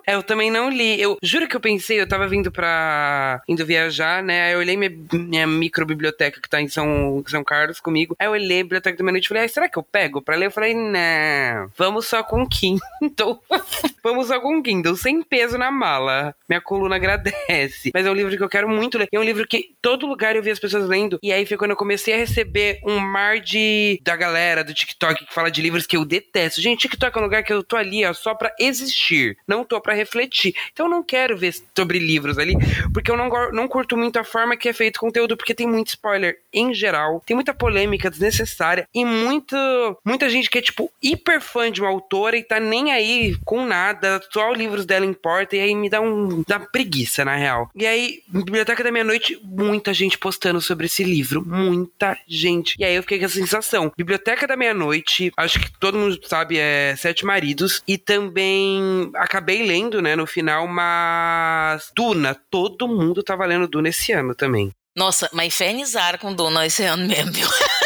É, eu também não li. Eu juro que eu pensei, eu tava vindo pra. indo viajar, né? Aí eu olhei minha, minha microbiblioteca que tá em São, São Carlos comigo. Aí eu olhei a biblioteca da minha noite e falei, ah, será que eu pego pra ler? Eu falei, não, vamos só com Kindle. vamos só com Kindle, sem peso na mala. Minha coluna agradece. Mas é um livro que eu quero muito ler. É um livro que todo lugar eu vi as pessoas lendo. E aí foi quando eu comecei a receber um mar de. da galera do TikTok que fala de livros que eu detesto. Gente, TikTok é um lugar que eu tô ali, ó, só pra existir. Não tô pra refletir. Então eu não quero ver sobre livros ali, porque eu não, não curto muito a forma que é feito o conteúdo, porque tem muito spoiler em geral, tem muita polêmica desnecessária e muito, muita gente que é, tipo, hiper fã de uma autora e tá nem aí com nada, só os livros dela importa, e aí me dá um. dá preguiça, na real. E aí, Biblioteca da Meia-Noite, muita gente postando sobre esse livro. Muita gente. E aí eu fiquei com essa sensação. Biblioteca da Meia-Noite, acho que todo mundo sabe, é Sete Maridos. E também acabei lendo, né, no final, mas Duna, todo mundo tava lendo Duna esse ano também. Nossa, mas infernizaram com Duna esse ano mesmo?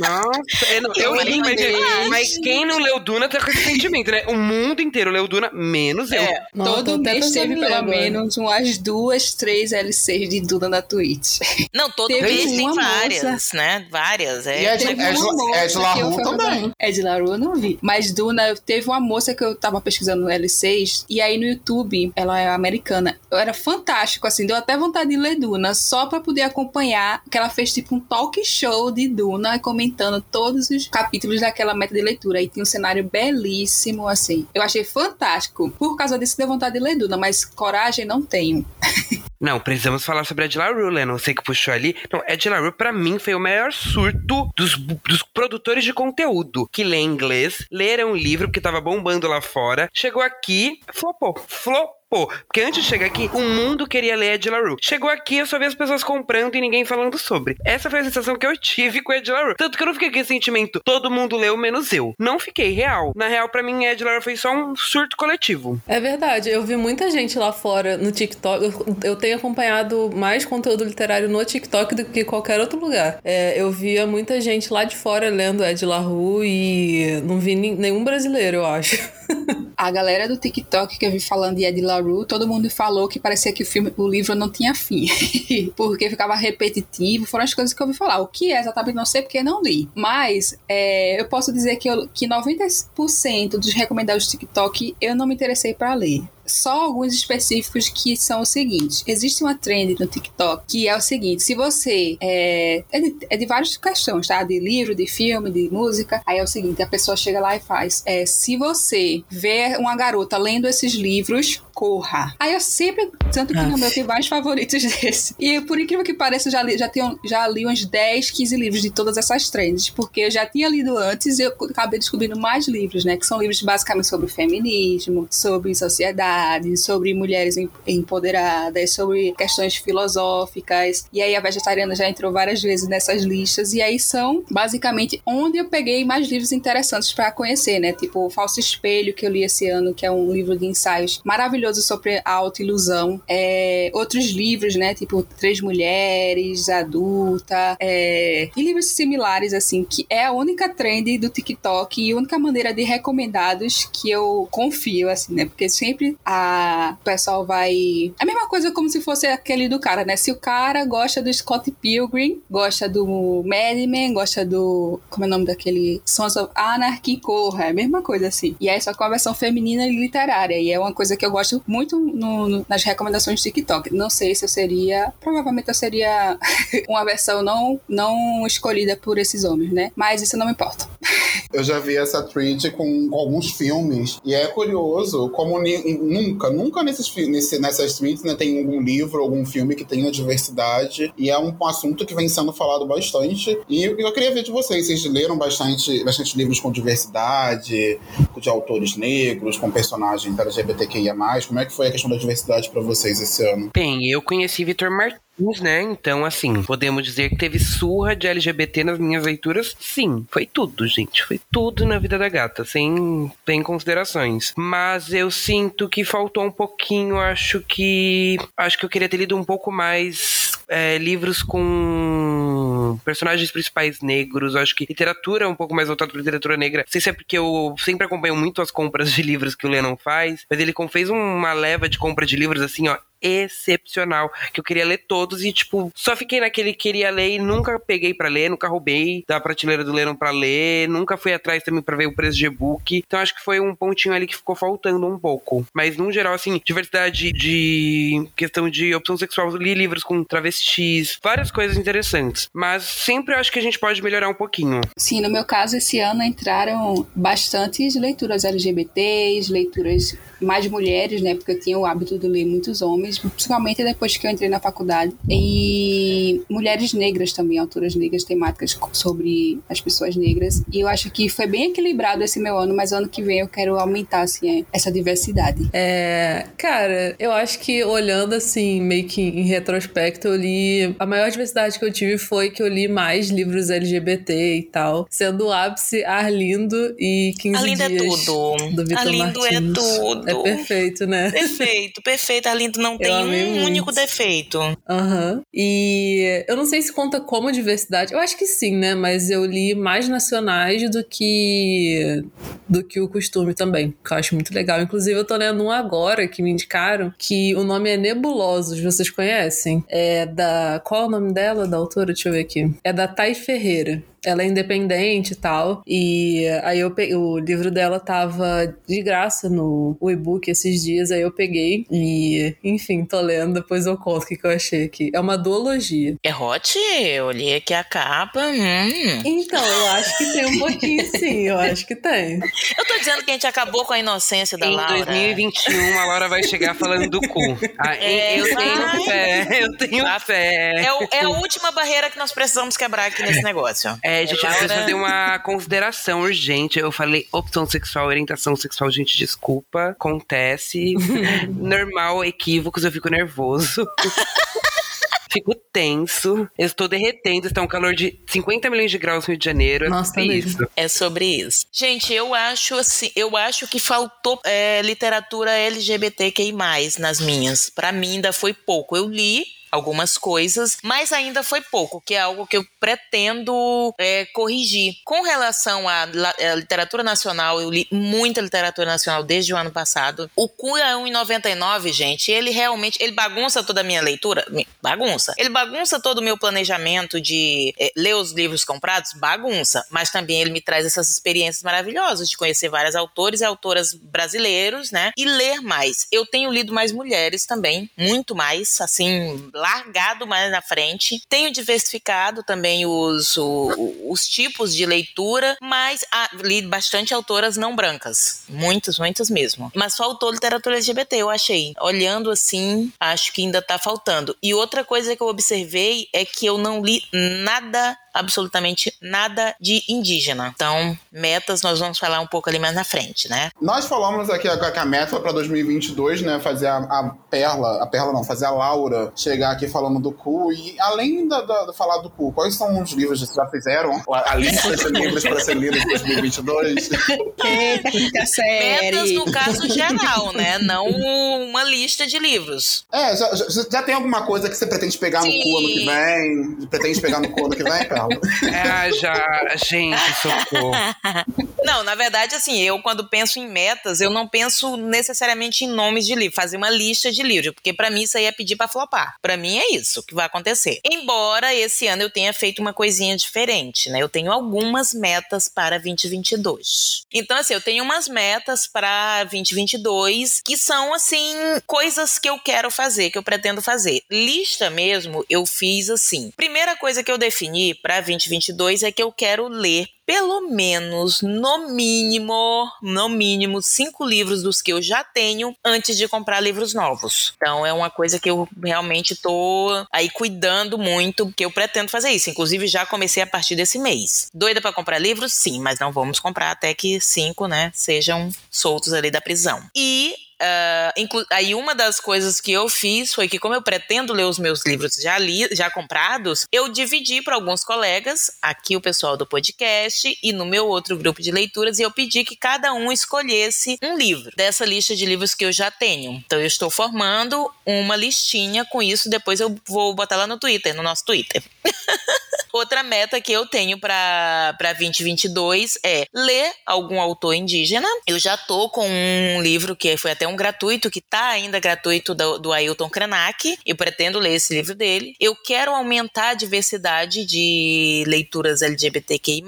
Nossa, eu, não, eu Eu li, mas, imaginei. mas quem não leu Duna tá com esse sentimento, né? O mundo inteiro leu Duna, menos eu. É, Nossa, todo mês teve pelo agora. menos umas duas, três LCs de Duna na Twitch. Não, todo Teve mês tem várias, né? Várias. É, E é de- é de- moça é de também. É de La Rue, eu não vi. Mas Duna, teve uma moça que eu tava pesquisando no L6, e aí no YouTube, ela é americana. Era fantástico, assim, deu até vontade de ler Duna, só pra poder acompanhar, que ela fez tipo um talk show de Duna, comentando todos os capítulos daquela meta de leitura. E tinha um cenário belíssimo, assim. Eu achei fantástico. Por causa disso, deu vontade de ler Duna, mas coragem não tenho. Não, precisamos falar sobre Ed LaRue, Lennon. Você que puxou ali. Não, Ed LaRue, pra mim, foi o maior surto dos, dos produtores de conteúdo que lê inglês, leram o livro, porque tava bombando lá fora, chegou aqui, flopou. Flopou. Porque antes de chegar aqui, o mundo queria ler Ed LaRue. Chegou aqui, eu só vi as pessoas comprando e ninguém falando sobre. Essa foi a sensação que eu tive com Ed LaRue. Tanto que eu não fiquei com esse sentimento, todo mundo leu, menos eu. Não fiquei real. Na real, pra mim, Ed LaRue foi só um surto coletivo. É verdade, eu vi muita gente lá fora no TikTok. Eu, eu tenho acompanhado mais conteúdo literário no TikTok do que qualquer outro lugar. É, eu via muita gente lá de fora lendo Ed La Rue e não vi nenhum brasileiro, eu acho. A galera do TikTok que eu vi falando de Ed LaRue, todo mundo falou que parecia que o filme, o livro não tinha fim. porque ficava repetitivo. Foram as coisas que eu ouvi falar. O que é exatamente não sei porque não li. Mas é, eu posso dizer que, eu, que 90% dos recomendados do TikTok eu não me interessei para ler. Só alguns específicos que são o seguinte: existe uma trend no TikTok que é o seguinte: se você é, é, de, é de várias questões, tá? De livro, de filme, de música. Aí é o seguinte: a pessoa chega lá e faz: é, se você vê uma garota lendo esses livros, corra. Aí eu sempre, tanto que no meu tem vários favoritos desse. E por incrível que pareça, eu já li, já, tenho, já li uns 10, 15 livros de todas essas trends, porque eu já tinha lido antes e eu acabei descobrindo mais livros, né? Que são livros basicamente sobre feminismo, sobre sociedade, sobre mulheres em- empoderadas, sobre questões filosóficas. E aí a vegetariana já entrou várias vezes nessas listas. E aí são basicamente onde eu peguei mais livros interessantes para conhecer, né? Tipo o Falso Espelho, que eu li esse ano, que é um livro de ensaios maravilhoso sobre a autoilusão. É, outros livros, né? Tipo Três Mulheres, Adulta, é, e livros similares, assim, que é a única trend do TikTok e a única maneira de recomendados que eu confio, assim, né? Porque sempre a o pessoal vai. A mesma coisa como se fosse aquele do cara, né? Se o cara gosta do Scott Pilgrim, gosta do Madman, gosta do. Como é o nome daquele? Sons of Anarchy, corra. É a mesma coisa, assim. E aí só com a versão feminina e literária. E é uma coisa que eu gosto muito no- no- nas recomendações do TikTok. Não sei se eu seria. Provavelmente eu seria uma versão não, não escolhida por esses homens, né? Mas isso não me importa. Eu já vi essa thread com, com alguns filmes. E é curioso como nunca, nunca nesses, nesse, nessas threads né, tem algum livro, algum filme que tenha diversidade. E é um, um assunto que vem sendo falado bastante. E eu, eu queria ver de vocês. Vocês leram bastante, bastante livros com diversidade, de autores negros, com personagens LGBTQIA. Como é que foi a questão da diversidade pra vocês esse ano? Bem, eu conheci Vitor Martins, né? Então, assim, podemos dizer que teve surra de LGBT nas minhas leituras? Sim, foi tudo, gente. Foi tudo na vida da gata, sem, sem considerações. Mas eu sinto que faltou um pouquinho, acho que. Acho que eu queria ter lido um pouco mais é, livros com personagens principais negros. Acho que literatura um pouco mais voltada para literatura negra. Não sei se é porque eu sempre acompanho muito as compras de livros que o Lennon faz, mas ele fez uma leva de compra de livros assim, ó, excepcional, que eu queria ler todos e, tipo, só fiquei naquele que queria ler e nunca peguei pra ler, nunca roubei da prateleira do Lennon pra ler, nunca fui atrás também pra ver o preço de e-book. Então acho que foi um pontinho ali que ficou faltando um pouco. Mas, no geral, assim, diversidade de questão de opção sexual, li livros com travestis, várias coisas interessantes. Mas sempre eu acho que a gente pode melhorar um pouquinho. Sim, no meu caso, esse ano entraram bastantes leituras LGBTs, leituras mais mulheres, né? Porque eu tinha o hábito de ler muitos homens, principalmente depois que eu entrei na faculdade. E mulheres negras também, autoras negras, temáticas sobre as pessoas negras. E eu acho que foi bem equilibrado esse meu ano, mas ano que vem eu quero aumentar, assim, essa diversidade. É, cara, eu acho que olhando assim, meio que em retrospecto, eu li. A maior diversidade que eu tive foi que eu li mais livros LGBT e tal. Sendo o ápice Arlindo e 15 Arlindo é dias tudo. do Vitor Arlindo é Martins. Tudo. É perfeito, né? Perfeito, perfeito. Arlindo não tem um muito. único defeito. Aham. E eu não sei se conta como diversidade. Eu acho que sim, né? Mas eu li mais nacionais do que do que o costume também, que eu acho muito legal. Inclusive, eu tô lendo um agora que me indicaram que o nome é Nebulosos, vocês conhecem? É da. Qual é o nome dela, da autora? Deixa eu ver aqui. É da Thay Ferreira. Ela é independente e tal. E aí eu peguei, o livro dela tava de graça no e-book esses dias, aí eu peguei e, enfim, tô lendo, depois eu conto o que, que eu achei aqui. É uma duologia. É hot? Eu olhei aqui a capa. Hum. Então, eu acho que tem um pouquinho sim, eu acho que tem. Eu tô dizendo que a gente acabou com a inocência da Em Laura. 2021, a Laura vai chegar falando do cu. Ah, É, eu vai. tenho fé, eu tenho Ah, fé. É, o- é a última barreira que nós precisamos quebrar aqui nesse negócio. É, gente, eu preciso fazer uma consideração urgente. Eu falei opção sexual, orientação sexual, gente, desculpa. Acontece. Normal, equívocos, eu fico nervoso. Fico tenso. Eu estou derretendo. Está um calor de 50 milhões de graus no Rio de Janeiro. Nossa, é isso. É sobre isso. Gente, eu acho assim, eu acho que faltou é, literatura LGBTQI+, nas minhas. Pra mim ainda foi pouco. Eu li algumas coisas, mas ainda foi pouco, que é algo que eu pretendo é, corrigir. Com relação à à literatura nacional, eu li muita literatura nacional desde o ano passado. O Cu é 1,99, gente. Ele realmente, ele bagunça toda a minha leitura? Bagunça. Ele bagunça todo o meu planejamento de é, ler os livros comprados? Bagunça. Mas também ele me traz essas experiências maravilhosas de conhecer vários autores e autoras brasileiros, né? E ler mais. Eu tenho lido mais mulheres também, muito mais, assim, largado mais na frente. Tenho diversificado também os, o- os tipos de leitura, mas ah, li bastante autoras não brancas. Muitas, muitas mesmo. Mas faltou literatura LGBT, eu achei. Olhando assim, acho que ainda tá faltando. E outra coisa que eu observei é que eu não li nada absolutamente nada de indígena. Então, metas nós vamos falar um pouco ali mais na frente, né? Nós falamos aqui que a meta pra 2022, né? Fazer a, a Perla, a Perla não, fazer a Laura chegar aqui falando do cu. E além da, da- de falar do cu, quais são os livros que vocês já fizeram? A, a lista de livros para ser lidos em 2022? Eita, série. Metas no caso geral, né? Não uma lista de livros. É, já, já, já tem alguma coisa que você pretende pegar no Sim. cu ano que vem? Pretende pegar no cu ano que vem, Perla? Ah, já. Gente, socorro. Não, na verdade, assim, eu quando penso em metas, eu não penso necessariamente em nomes de livro, fazer uma lista de livros, porque pra mim isso aí é pedir pra flopar. Pra mim é isso que vai acontecer. Embora esse ano eu tenha feito uma coisinha diferente, né? Eu tenho algumas metas para 2022. Então, assim, eu tenho umas metas para 2022 que são, assim, coisas que eu quero fazer, que eu pretendo fazer. Lista mesmo, eu fiz assim. Primeira coisa que eu defini para 2022 é que eu quero ler pelo menos, no mínimo, no mínimo, cinco livros dos que eu já tenho antes de comprar livros novos. Então é uma coisa que eu realmente tô aí cuidando muito, porque eu pretendo fazer isso. Inclusive, já comecei a partir desse mês. Doida para comprar livros? Sim, mas não vamos comprar até que cinco, né, sejam soltos ali da prisão. E inclu- aí uma das coisas que eu fiz foi que como eu pretendo ler os meus livros já li, já comprados, eu dividi para alguns colegas, aqui o pessoal do podcast e no meu outro grupo de leituras e eu pedi que cada um escolhesse um livro dessa lista de livros que eu já tenho. Então eu estou formando uma listinha com isso, depois eu vou botar lá no Twitter, no nosso Twitter. Outra meta que eu tenho para 2022 é ler algum autor indígena. Eu já tô com um livro que foi até um gratuito, que tá ainda gratuito, do, do Ailton Krenak. Eu pretendo ler esse livro dele. Eu quero aumentar a diversidade de leituras LGBTQI+,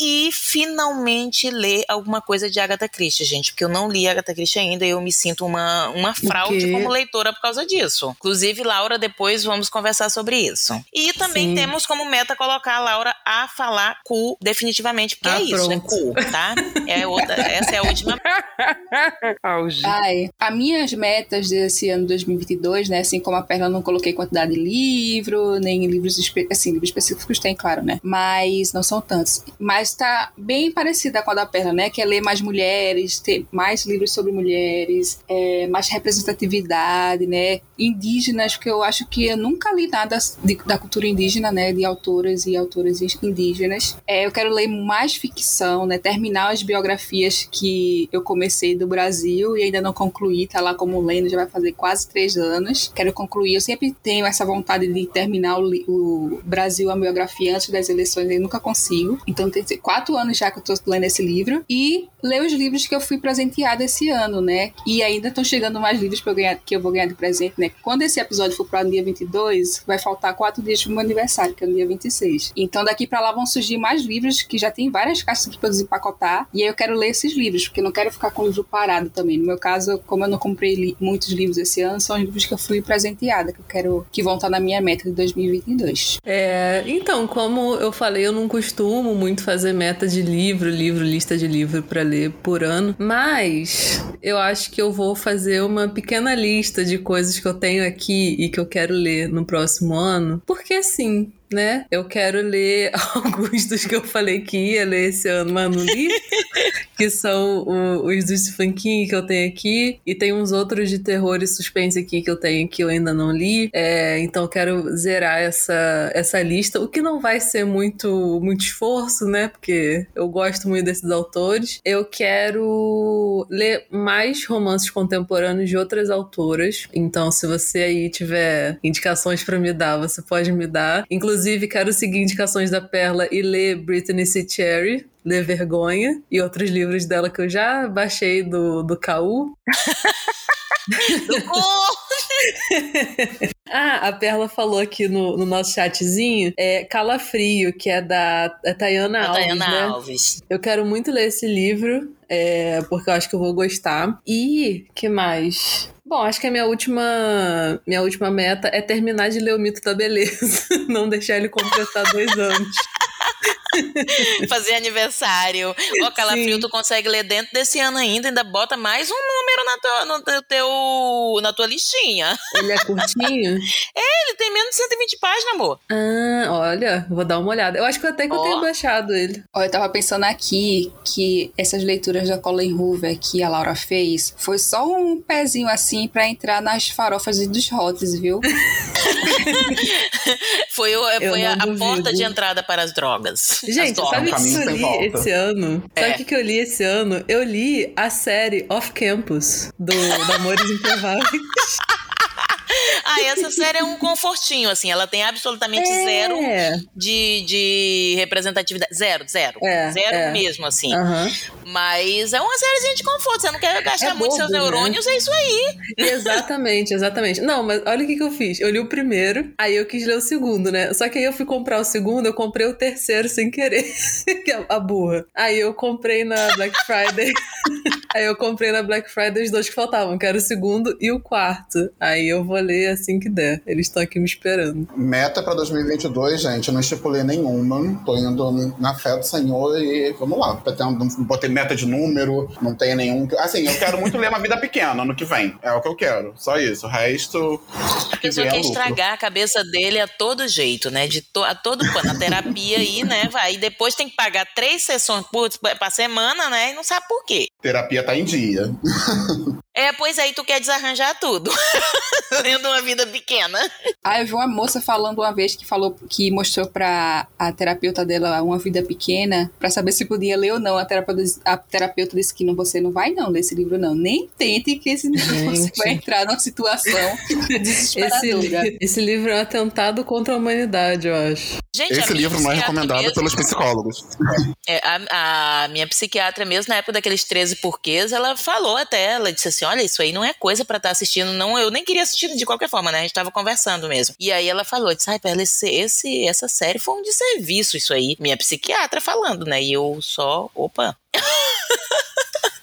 e finalmente ler alguma coisa de Agatha Christie, gente, porque eu não li Agatha Christie ainda e eu me sinto uma, uma fraude como leitora por causa disso. Inclusive, Laura, depois vamos conversar sobre isso. E também Sim. temos como meta colocar a Laura a falar cu definitivamente, porque Ah, é isso, é pronto. cu, tá? É outra, essa é a última. Auge. Ai, as minhas metas desse ano 2022, né? Assim como a Perla, eu não coloquei quantidade de livro, nem livros, assim, livros específicos tem, claro, né? Mas não são tantos. Mas tá bem parecida com a da Perla, né? Que é ler mais mulheres, ter mais livros sobre mulheres, é, mais representatividade, né? indígenas, porque eu acho que eu nunca li nada de, da cultura indígena, né? De autoras e autoras indígenas. É, eu quero ler mais ficção, né? Terminar as biografias que eu comecei do Brasil e ainda não concluí, tá lá como lendo, já vai fazer quase três anos. Quero concluir. Eu sempre tenho essa vontade de terminar o, o Brasil, a biografia antes das eleições, e nunca consigo. Então tem quatro anos já que eu tô lendo esse livro. E ler os livros que eu fui presenteada esse ano, né? E ainda estão chegando mais livros eu ganhar, que eu vou ganhar de presente, né? Quando esse episódio for pro dia 22, vai faltar quatro dias pro meu aniversário, que é no dia 26. Então daqui para lá vão surgir mais livros, que já tem várias caixas pra desempacotar. E aí eu quero ler esses livros, porque não quero ficar com o livro parado também. No meu caso, como eu não comprei li muitos livros esse ano, são os livros que eu fui presenteada, que eu quero que vão estar na minha meta de 2022. É, então, como eu falei, eu não costumo muito fazer meta de livro, livro, lista de livro para ler por ano, mas eu acho que eu vou fazer uma pequena lista de coisas que eu tenho aqui e que eu quero ler no próximo ano, porque assim, né? Eu quero ler alguns dos que eu falei que ia ler esse ano, mas não li. que são o, os do Stephen King que eu tenho aqui. E tem uns outros de terror e suspense aqui que eu tenho que eu ainda não li. É, então eu quero zerar essa, essa lista. O que não vai ser muito, muito esforço, né? Porque eu gosto muito desses autores. Eu quero ler mais romances contemporâneos de outras autoras. Então, se você aí tiver indicações para me dar, você pode me dar. Inclusive, Inclusive, quero seguir indicações da Perla e ler Brittany C. Cherry, Ler Vergonha, e outros livros dela que eu já baixei do, do KU. do ah, a Perla falou aqui no, no nosso chatzinho, é Calafrio, que é da é Tayana a Alves. Tayana né? Alves. Eu quero muito ler esse livro, é, porque eu acho que eu vou gostar. E que mais? Bom, acho que a minha última, minha última meta é terminar de ler o Mito da Beleza. Não deixar ele completar dois anos. Fazer aniversário. Ó, Calafrio, tu consegue ler dentro desse ano ainda, ainda bota mais um número na tua, no teu, na tua listinha. Ele é curtinho? é, ele tem menos de 120 páginas, amor. Ah, olha, vou dar uma olhada. Eu acho que até que oh. eu tenho baixado ele. Ó, eu tava pensando aqui que essas leituras da Colin Hoover que a Laura fez foi só um pezinho assim para entrar nas farofas e dos hots, viu? foi o, foi a, a porta de entrada para as drogas. Gente, sabe o que eu li esse ano? É. Sabe o que eu li esse ano? Eu li a série Off Campus, do, do Amores Improváveis. Ah, essa série é um confortinho, assim. Ela tem absolutamente é. zero de, de representatividade. Zero, zero. É, zero é. mesmo, assim. Uhum. Mas é uma sériezinha de conforto. Você não quer gastar é muito seus neurônios, né? é isso aí. Exatamente, exatamente. Não, mas olha o que, que eu fiz. Eu li o primeiro, aí eu quis ler o segundo, né? Só que aí eu fui comprar o segundo, eu comprei o terceiro sem querer. É a burra. Aí eu comprei na Black Friday. aí eu comprei na Black Friday os dois que faltavam, que era o segundo e o quarto. Aí eu vou ler assim que der. Eles estão aqui me esperando. Meta pra 2022, gente, eu não estipulei nenhuma. Tô indo na fé do Senhor e vamos lá. Não botei meta de número, não tenho nenhum. Assim, eu quero muito ler uma vida pequena ano que vem. É o que eu quero. Só isso. O resto. A pessoa quer estragar a cabeça dele a todo jeito, né? De to, a todo pano. A terapia aí, né? Vai. E depois tem que pagar três sessões por, pra semana, né? E não sabe por quê. Terapia tá em dia. É, pois aí tu quer desarranjar tudo. Uma vida pequena. Ah, eu vi uma moça falando uma vez que falou que mostrou pra a terapeuta dela uma vida pequena pra saber se podia ler ou não. A terapeuta, a terapeuta disse que não, você não vai não ler esse livro, não. Nem tente que esse você vai entrar numa situação desesperadora. Esse, esse, livro é um atentado contra a humanidade, eu acho. Gente, esse livro não é recomendado mesmo, pelos psicólogos. É, a, a, minha psiquiatra mesmo, na época daqueles 13 porquês, ela falou até, ela disse assim, olha, isso aí não é coisa para estar tá assistindo, não, eu nem queria assistir de qualquer forma, né, a gente tava conversando mesmo. E aí ela falou, disse, ai, Perla, esse, esse, essa série foi um desserviço, isso aí. Minha psiquiatra falando, né, e eu só, opa...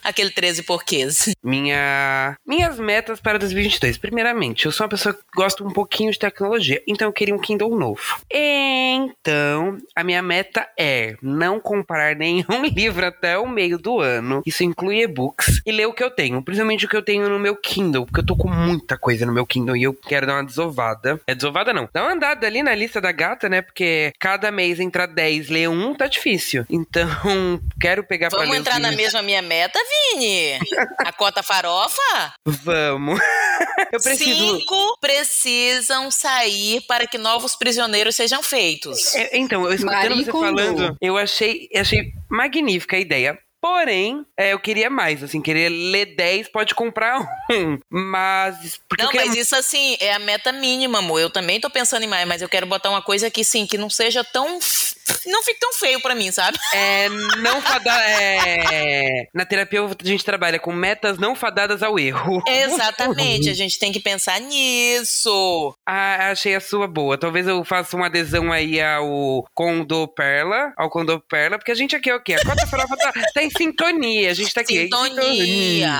aquele 13 porquês? Minha, minhas metas para 2022. Primeiramente, eu sou uma pessoa que gosta um pouquinho de tecnologia, então eu queria um Kindle novo. Então, a minha meta é não comprar nenhum livro até o meio do ano. Isso inclui e-books e ler o que eu tenho, principalmente o que eu tenho no meu Kindle, porque eu tô com muita coisa no meu Kindle e eu quero dar uma desovada. É desovada não. Dá uma andada ali na lista da gata, né? Porque cada mês entra 10, ler um, tá difícil. Então, quero pegar Vamos entrar na mesma minha meta, Aline! A cota farofa? Vamos. Eu preciso. Cinco precisam sair para que novos prisioneiros sejam feitos. É, então, eu escutando você falando, eu achei, achei magnífica a ideia. Porém, é, eu queria mais, assim, queria ler 10, pode comprar um. Mas. Não, queria mas isso assim, é a meta mínima, amor. Eu também tô pensando em mais, mas eu quero botar uma coisa que sim, que não seja tão. Não fique tão feio pra mim, sabe? É, não fadar. É... Na terapia a gente trabalha com metas não fadadas ao erro. Exatamente, a gente tem que pensar nisso. Ah, achei a sua boa. Talvez eu faça uma adesão aí ao Condor Perla, ao Condor Perla, porque a gente aqui é o quê? A Cota Farofa tá, tá em sintonia. A gente tá aqui. em Sintonia.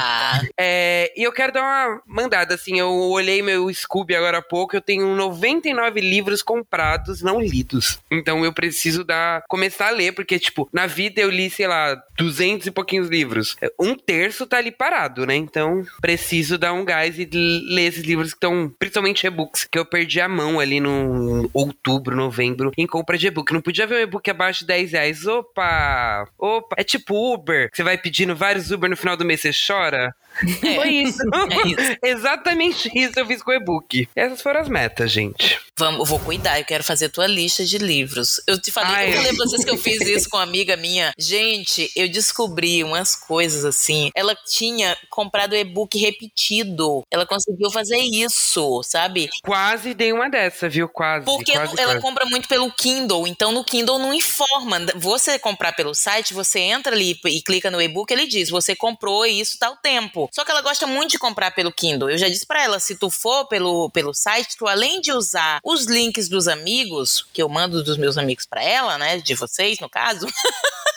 É, e eu quero dar uma mandada, assim, eu olhei meu Scooby agora há pouco, eu tenho 99 livros comprados, não lidos. Então eu preciso dar, começar a ler, porque, tipo, na vida eu li, sei lá, 200 e pouquinhos livros. Um terço tá ali parado, né? Então preciso dar um gás e ler esses livros que estão, principalmente e-books, que eu perdi a mão ali no outubro, novembro, em compra de e-book. Não podia ver um e-book abaixo de 10 reais. Opa! Opa! É tipo Uber, você vai pedindo vários Uber no final do mês, você chora. É. Foi isso. É isso. Exatamente isso eu fiz com o e-book. Essas foram as metas, gente. Vamos, eu vou cuidar, eu quero fazer tua lista de livros. Eu te falei, Ai. eu falei pra vocês que eu fiz isso com uma amiga minha. Gente, eu descobri umas coisas assim. Ela tinha comprado e-book repetido. Ela conseguiu fazer isso, sabe? Quase dei uma dessa, viu? Quase. Porque quase, ela quase. compra muito pelo Kindle, então no Kindle não informa. Você comprar pelo site, você entra ali e clica no e-book, ele diz: você comprou isso tal tempo. Só que ela gosta muito de comprar pelo Kindle. Eu já disse pra ela: se tu for pelo, pelo site, tu além de usar os links dos amigos, que eu mando dos meus amigos pra ela, né? De vocês, no caso.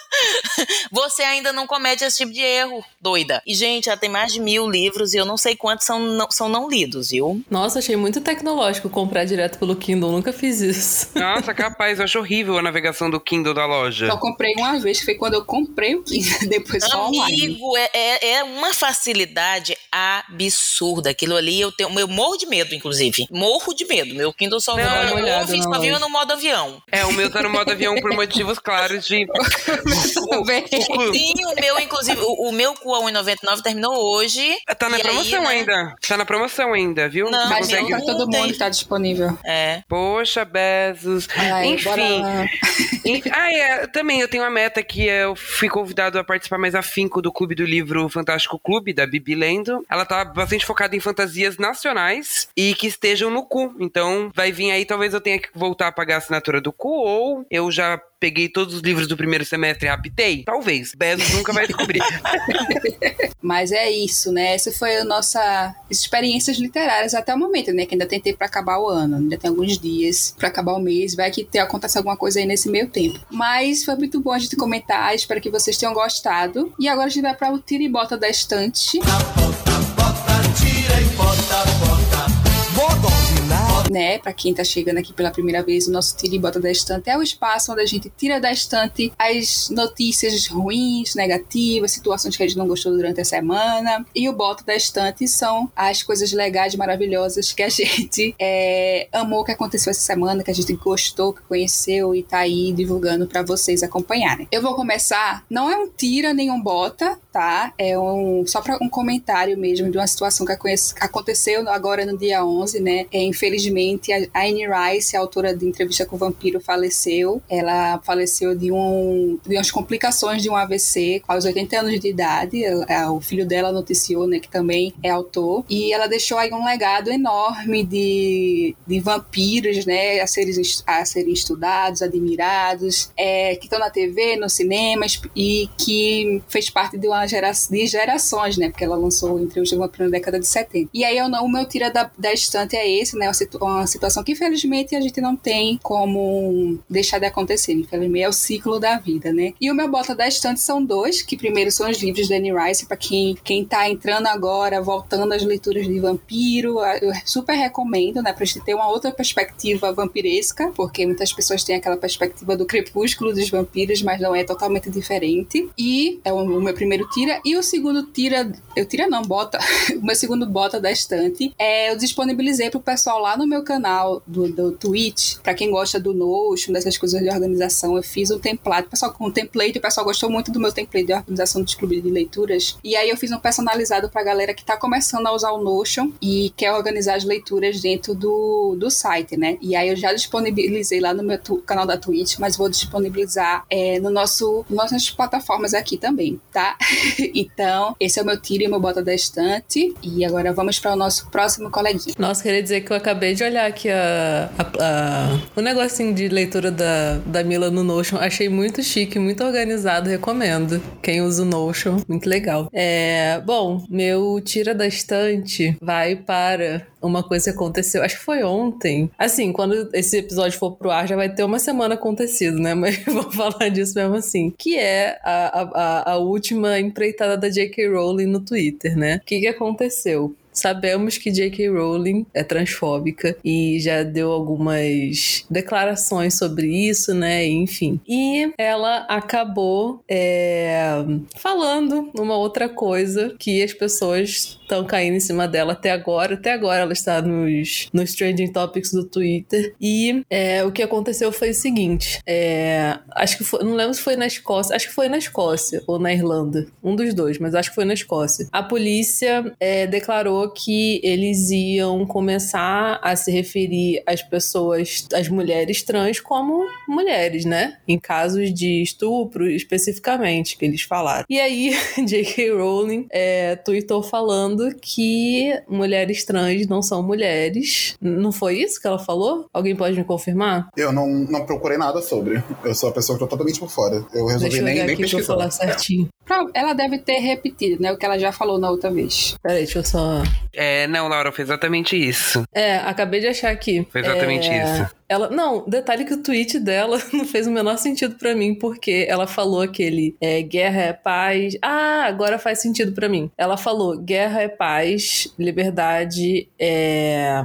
Você ainda não comete esse tipo de erro, doida. E, gente, ela tem mais de mil livros e eu não sei quantos são não, são não lidos, viu? Nossa, achei muito tecnológico comprar direto pelo Kindle. Nunca fiz isso. Nossa, capaz, eu acho horrível a navegação do Kindle da loja. Só comprei uma vez, que foi quando eu comprei o Kindle, depois só online. Amigo, é, é, é uma facilidade absurda. Aquilo ali eu tenho. Eu morro de medo, inclusive. Morro de medo. Meu Kindle só Não, na só viu loja. no modo avião. É, o meu tá no modo avião por motivos claros de. Também. Sim, o meu, inclusive, o, o meu cu a 1,99 terminou hoje. Tá na E aí, promoção né? ainda. Tá na promoção ainda, viu? Não, Mas Consegue- não pra todo mundo que tá disponível. É. Poxa, Bezos. Ai. Enfim, Ah, é, também eu tenho uma meta que eu fui convidado a participar mais afinco do Clube do Livro Fantástico Clube, da Bibi Lendo. Ela tá bastante focada em fantasias nacionais e que estejam no cu. Então, vai vir aí, talvez eu tenha que voltar a pagar a assinatura do cu, ou eu já peguei todos os livros do primeiro semestre e raptei? Talvez. Bezos nunca vai descobrir. Mas é isso, né? Essa foi a nossa experiências literárias até o momento, né? Que ainda tem tempo pra acabar o ano, ainda tem alguns dias pra acabar o mês, vai que acontece alguma coisa aí nesse meio tempo. Mas foi muito bom a gente comentar, espero que vocês tenham gostado. E agora a gente vai para o tira e bota da estante. Né, para quem tá chegando aqui pela primeira vez, o nosso Tira e Bota da Estante é o espaço onde a gente tira da estante as notícias ruins, negativas, situações que a gente não gostou durante a semana. E o Bota da Estante são as coisas legais, maravilhosas que a gente é, amou que aconteceu essa semana, que a gente gostou, que conheceu e tá aí divulgando para vocês acompanharem. Eu vou começar, não é um tira nem um bota, tá? É um só para um comentário mesmo de uma situação que aconteceu agora no dia 11, né? É, infelizmente a Anne Rice, a autora de Entrevista com o Vampiro, faleceu. Ela faleceu de um de umas complicações de um AVC aos 80 anos de idade. Ela- o filho dela noticiou, né, que também é autor, e ela deixou aí um legado enorme de, de vampiros, né, a serem, a serem estudados, admirados, é, que estão na TV, nos cinemas e que fez parte de uma gera, de gerações, né, porque ela lançou Entrevista com o Vampiro na década de 70. E aí eu não- o meu tira da, da estante é esse, né, uma, situ- uma situação que infelizmente a gente não tem como deixar de acontecer, infelizmente é o ciclo da vida, né. E o meu bota da estante são dois, que primeiro são os livros da Anne Rice, para quem, quem tá entrando agora, voltando às leituras de vampiro, eu super recomendo, né, pra gente ter uma outra perspectiva vampiresca, porque muitas pessoas têm aquela perspectiva do crepúsculo dos vampiros, mas não é totalmente diferente. E é o, o meu primeiro tira. E o segundo tira. Eu tira não, bota. o meu segundo bota da estante. É, eu disponibilizei pro pessoal lá no meu canal do, do Twitch. Pra quem gosta do Notion, dessas coisas de organização, eu fiz um template. Pessoal com um template, o pessoal gostou muito do meu template de organização dos clubes de leituras. E aí eu fiz um personalizado pra galera que tá começando a usar o Notion e quer organizar as leituras dentro do, do site, né? E aí eu já disponibilizei lá no meu canal da Twitch, mas vou disponibilizar é, no nosso, nossas plataformas aqui também, tá? então, esse é o meu tiro e meu bota da estante. E agora vamos para o nosso próximo coleguinha. Nossa, queria dizer que eu acabei de olhar aqui a, a, a, o negocinho de leitura da, da Mila no Notion. Achei muito chique, muito organizado. Recomendo. Quem usa o Notion, muito legal. É, bom, meu tira da estante vai para uma coisa que aconteceu, acho que foi ontem. Assim, quando esse episódio for pro ar, já vai ter uma semana acontecido, né? Mas vou falar disso mesmo assim. Que é a, a, a última empreitada da J.K. Rowling no Twitter, né? O que, que aconteceu? Sabemos que J.K. Rowling é transfóbica e já deu algumas declarações sobre isso, né? Enfim. E ela acabou é, falando uma outra coisa que as pessoas estão caindo em cima dela até agora. Até agora ela está nos, nos trending topics do Twitter. E é, o que aconteceu foi o seguinte: é, acho que foi, não lembro se foi na Escócia, acho que foi na Escócia ou na Irlanda, um dos dois, mas acho que foi na Escócia. A polícia é, declarou que eles iam começar a se referir às pessoas, às mulheres trans, como mulheres, né? Em casos de estupro, especificamente, que eles falaram. E aí, J.K. Rowling é, tweetou falando que mulheres trans não são mulheres. Não foi isso que ela falou? Alguém pode me confirmar? Eu não, não procurei nada sobre. Eu sou a pessoa que tô totalmente por fora. Eu resolvi Deixa eu nem, nem aqui pra eu pesquisar. falar certinho. Ela deve ter repetido, né? O que ela já falou na outra vez. Peraí, deixa eu só. É, não, Laura, foi exatamente isso. É, acabei de achar aqui. Foi exatamente É, isso. Ela, não, detalhe que o tweet dela não fez o menor sentido pra mim, porque ela falou aquele é, guerra é paz. Ah, agora faz sentido pra mim. Ela falou guerra é paz, liberdade é.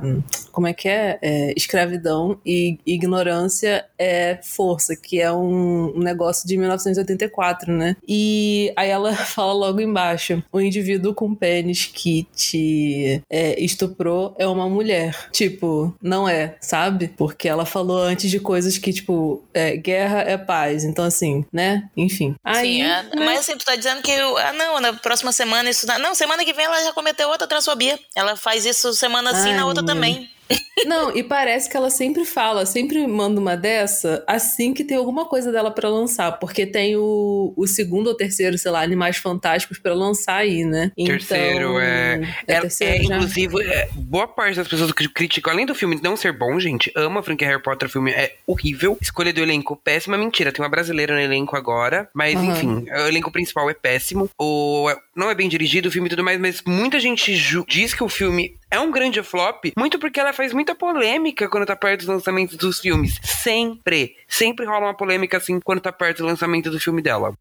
Como é que é? É, escravidão e ignorância é força, que é um, um negócio de 1984, né? E aí ela fala logo embaixo: o indivíduo com pênis que te é, estuprou é uma mulher. Tipo, não é, sabe? Porque ela falou antes de coisas que, tipo, é, guerra é paz. Então, assim, né? Enfim. Aí, Sim, é, né? mas assim, tu tá dizendo que, ah, não, na próxima semana isso. Não, semana que vem ela já cometeu outra transfobia. Ela faz isso semana sim, Ai, na outra também. Não, e parece que ela sempre fala, sempre manda uma dessa assim que tem alguma coisa dela pra lançar, porque tem o, o segundo ou terceiro, sei lá, Animais Fantásticos pra lançar aí, né? Terceiro, então, é. É, É, terceiro é, inclusive, é, boa parte das pessoas que criticam, além do filme não ser bom, gente, ama a franquia Harry Potter, o filme é horrível. Escolha do elenco, péssima, mentira. Tem uma brasileira no elenco agora, mas Aham. enfim, o elenco principal é péssimo. O, não é bem dirigido o filme e tudo mais, mas muita gente diz que o filme é um grande flop, muito porque ela faz muita polêmica quando tá perto dos lançamentos dos filmes. Sempre. Sempre rola uma polêmica assim quando tá perto do lançamento do filme dela.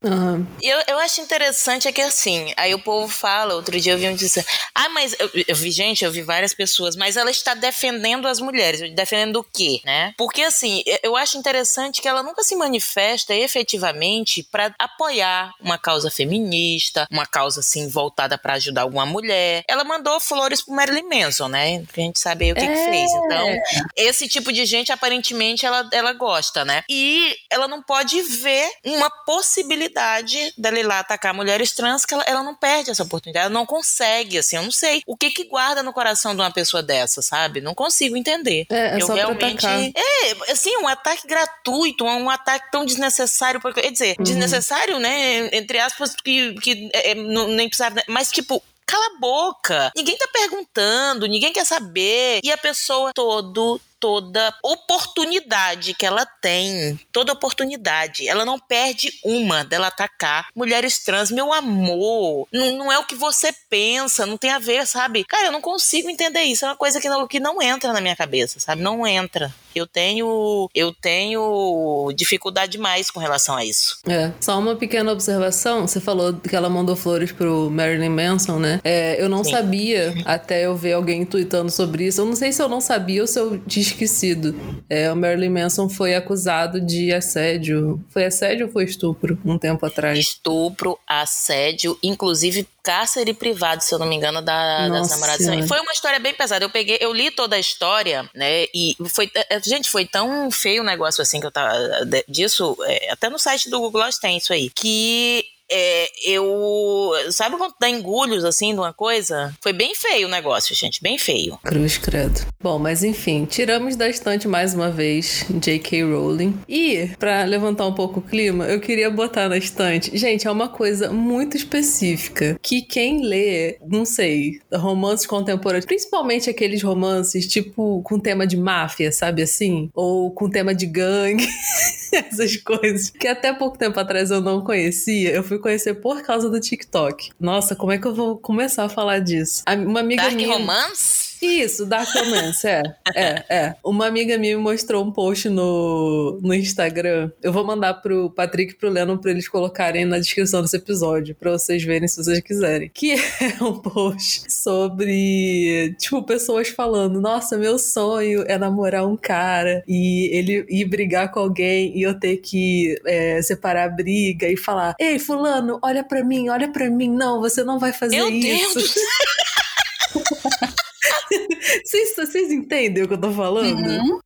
E eu, eu acho interessante é que assim, aí o povo fala, outro dia eu vi um disse, ah, mas eu, eu vi, gente, eu vi várias pessoas, mas ela está defendendo as mulheres. Defendendo o quê, né? Porque assim, eu- eu acho interessante que ela nunca se manifesta efetivamente para apoiar uma causa feminista, uma causa assim voltada para ajudar alguma mulher. Ela mandou flores pro Marilyn Manson, né? Que a gente sabe aí o que, que É. fez. Então, esse tipo de gente, aparentemente, ela, ela gosta, né? E ela não pode ver uma possibilidade dela ir lá atacar mulheres trans, que ela, ela não perde essa oportunidade, ela não consegue, assim, eu não sei. O que que guarda no coração de uma pessoa dessa, sabe? Não consigo entender. É, é eu pra realmente. É, assim, um ataque gratuito, um ataque tão desnecessário, porque, quer dizer, Uhum. desnecessário, né? Entre aspas, que, que é, é, não- nem precisava. Mas, tipo. Cala a boca. Ninguém tá perguntando, ninguém quer saber. E a pessoa todo toda oportunidade que ela tem, toda oportunidade, ela não perde uma dela atacar mulheres trans, meu amor. Não, não é o que você pensa, não tem a ver, sabe? Cara, eu não consigo entender isso, é uma coisa que não, que não entra na minha cabeça, sabe? Não entra. Eu tenho, eu tenho dificuldade demais com relação a isso. É, só uma pequena observação. Você falou que ela mandou flores pro Marilyn Manson, né? É, eu não Sim. sabia até eu ver alguém tweetando sobre isso. Eu não sei se eu não sabia ou se eu tinha esquecido. É, o Marilyn Manson foi acusado de assédio. Foi assédio ou foi estupro? Um tempo atrás. Estupro, assédio, inclusive cárcere privado, se eu não me engano, da, das namoradas. Senhora. Foi uma história bem pesada. Eu peguei, eu li toda a história, né? E foi, eh, gente, foi tão feio o negócio assim que eu tava disso, eh, até no site do Google Glass tem isso aí, que é, eu. Sabe quando dá engulhos assim de uma coisa? Foi bem feio o negócio, gente, bem feio. Cruz credo. Bom, mas enfim, tiramos da estante mais uma vez J.K. Rowling. E, pra levantar um pouco o clima, eu queria botar na estante. Gente, é uma coisa muito específica que quem lê, não sei, romances contemporâneos, principalmente aqueles romances tipo com tema de máfia, sabe assim? Ou com tema de gangue. Essas coisas que até pouco tempo atrás eu não conhecia, eu fui conhecer por causa do TikTok. Nossa, como é que eu vou começar a falar disso? Uma amiga Dark minha. Romance? Isso, Dark Romance, é. É, é. Uma amiga minha me mostrou um post no, no Instagram. Eu vou mandar pro Patrick e pro Leno pra eles colocarem na descrição desse episódio, pra vocês verem se vocês quiserem. Que é um post sobre, tipo, pessoas falando: Nossa, meu sonho é namorar um cara e ele ir brigar com alguém e eu ter que é, separar a briga e falar: Ei, Fulano, olha pra mim, olha pra mim. Não, você não vai fazer Meu isso. Deus! Vocês, entendem o que eu tô falando? Uhum.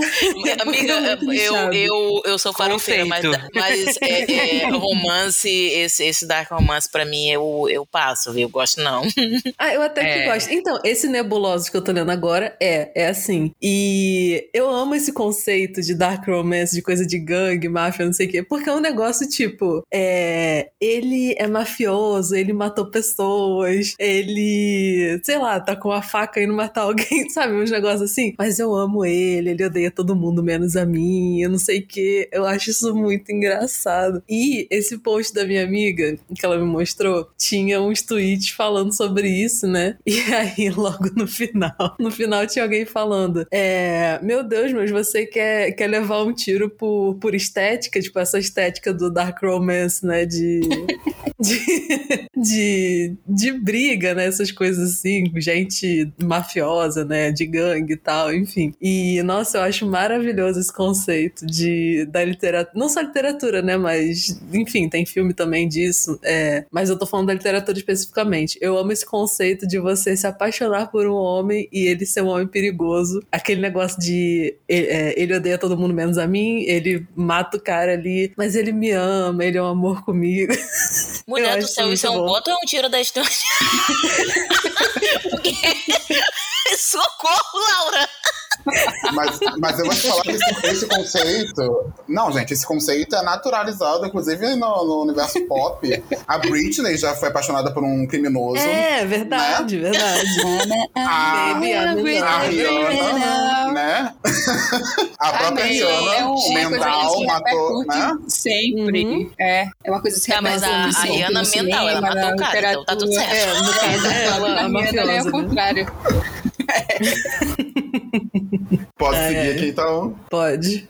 Amiga, É eu, eu, eu sou farofeira, mas, mas é, é, romance, esse, esse dark romance, pra mim, eu, eu passo, viu? Eu gosto não. Ah, eu até que É. gosto. Então, esse nebuloso que eu tô lendo agora é, é assim. E eu amo esse conceito de dark romance, de coisa de gangue, máfia, não sei o quê, porque é um negócio tipo, é, ele é mafioso, ele matou pessoas, ele, sei lá, tá com a faca indo matar alguém, sabe? Uns negócios assim. Mas eu amo ele, ele odeia todo mundo menos a mim, eu não sei o quê. Eu acho isso muito engraçado. E esse post da minha amiga, que ela me mostrou, tinha uns tweets falando sobre isso, né? E aí, logo no final, no final tinha alguém falando: é, Meu Deus, mas você quer, quer levar um tiro por, por estética? Tipo, essa estética do Dark Romance, né? De. De, de, de briga, né? Essas coisas assim, gente mafiosa, né? De gangue e tal, enfim. E, nossa, eu acho maravilhoso esse conceito de, da literatura. Não só literatura, né? Mas, enfim, tem filme também disso. É, mas eu tô falando da literatura especificamente. Eu amo esse conceito de você se apaixonar por um homem e ele ser um homem perigoso. Aquele negócio de ele, é, ele odeia todo mundo menos a mim, ele mata o cara ali, mas ele me ama, ele é um amor comigo. Mulher do acho céu, isso é um bom. ponto ou é um tiro da estante? Socorro, Laura! Mas, mas eu vou te falar que esse, esse conceito. Não, gente, esse conceito é naturalizado, inclusive no, no universo pop. A Britney já foi apaixonada por um criminoso. É, verdade, verdade. A, Baby, I'm in love. a Rihanna, né? A própria Também Rihanna, é um- uma coisa mental, matou, né? Sempre. Uhum. É, é uma coisa que se Tá, mas a- a Rihanna mental, ela cinema, matou na o cara, então tá tudo certo. É, no caso, É, ela é a Rihanna é mafiosa, o né? contrário. É, seguir é. aqui então? Pode.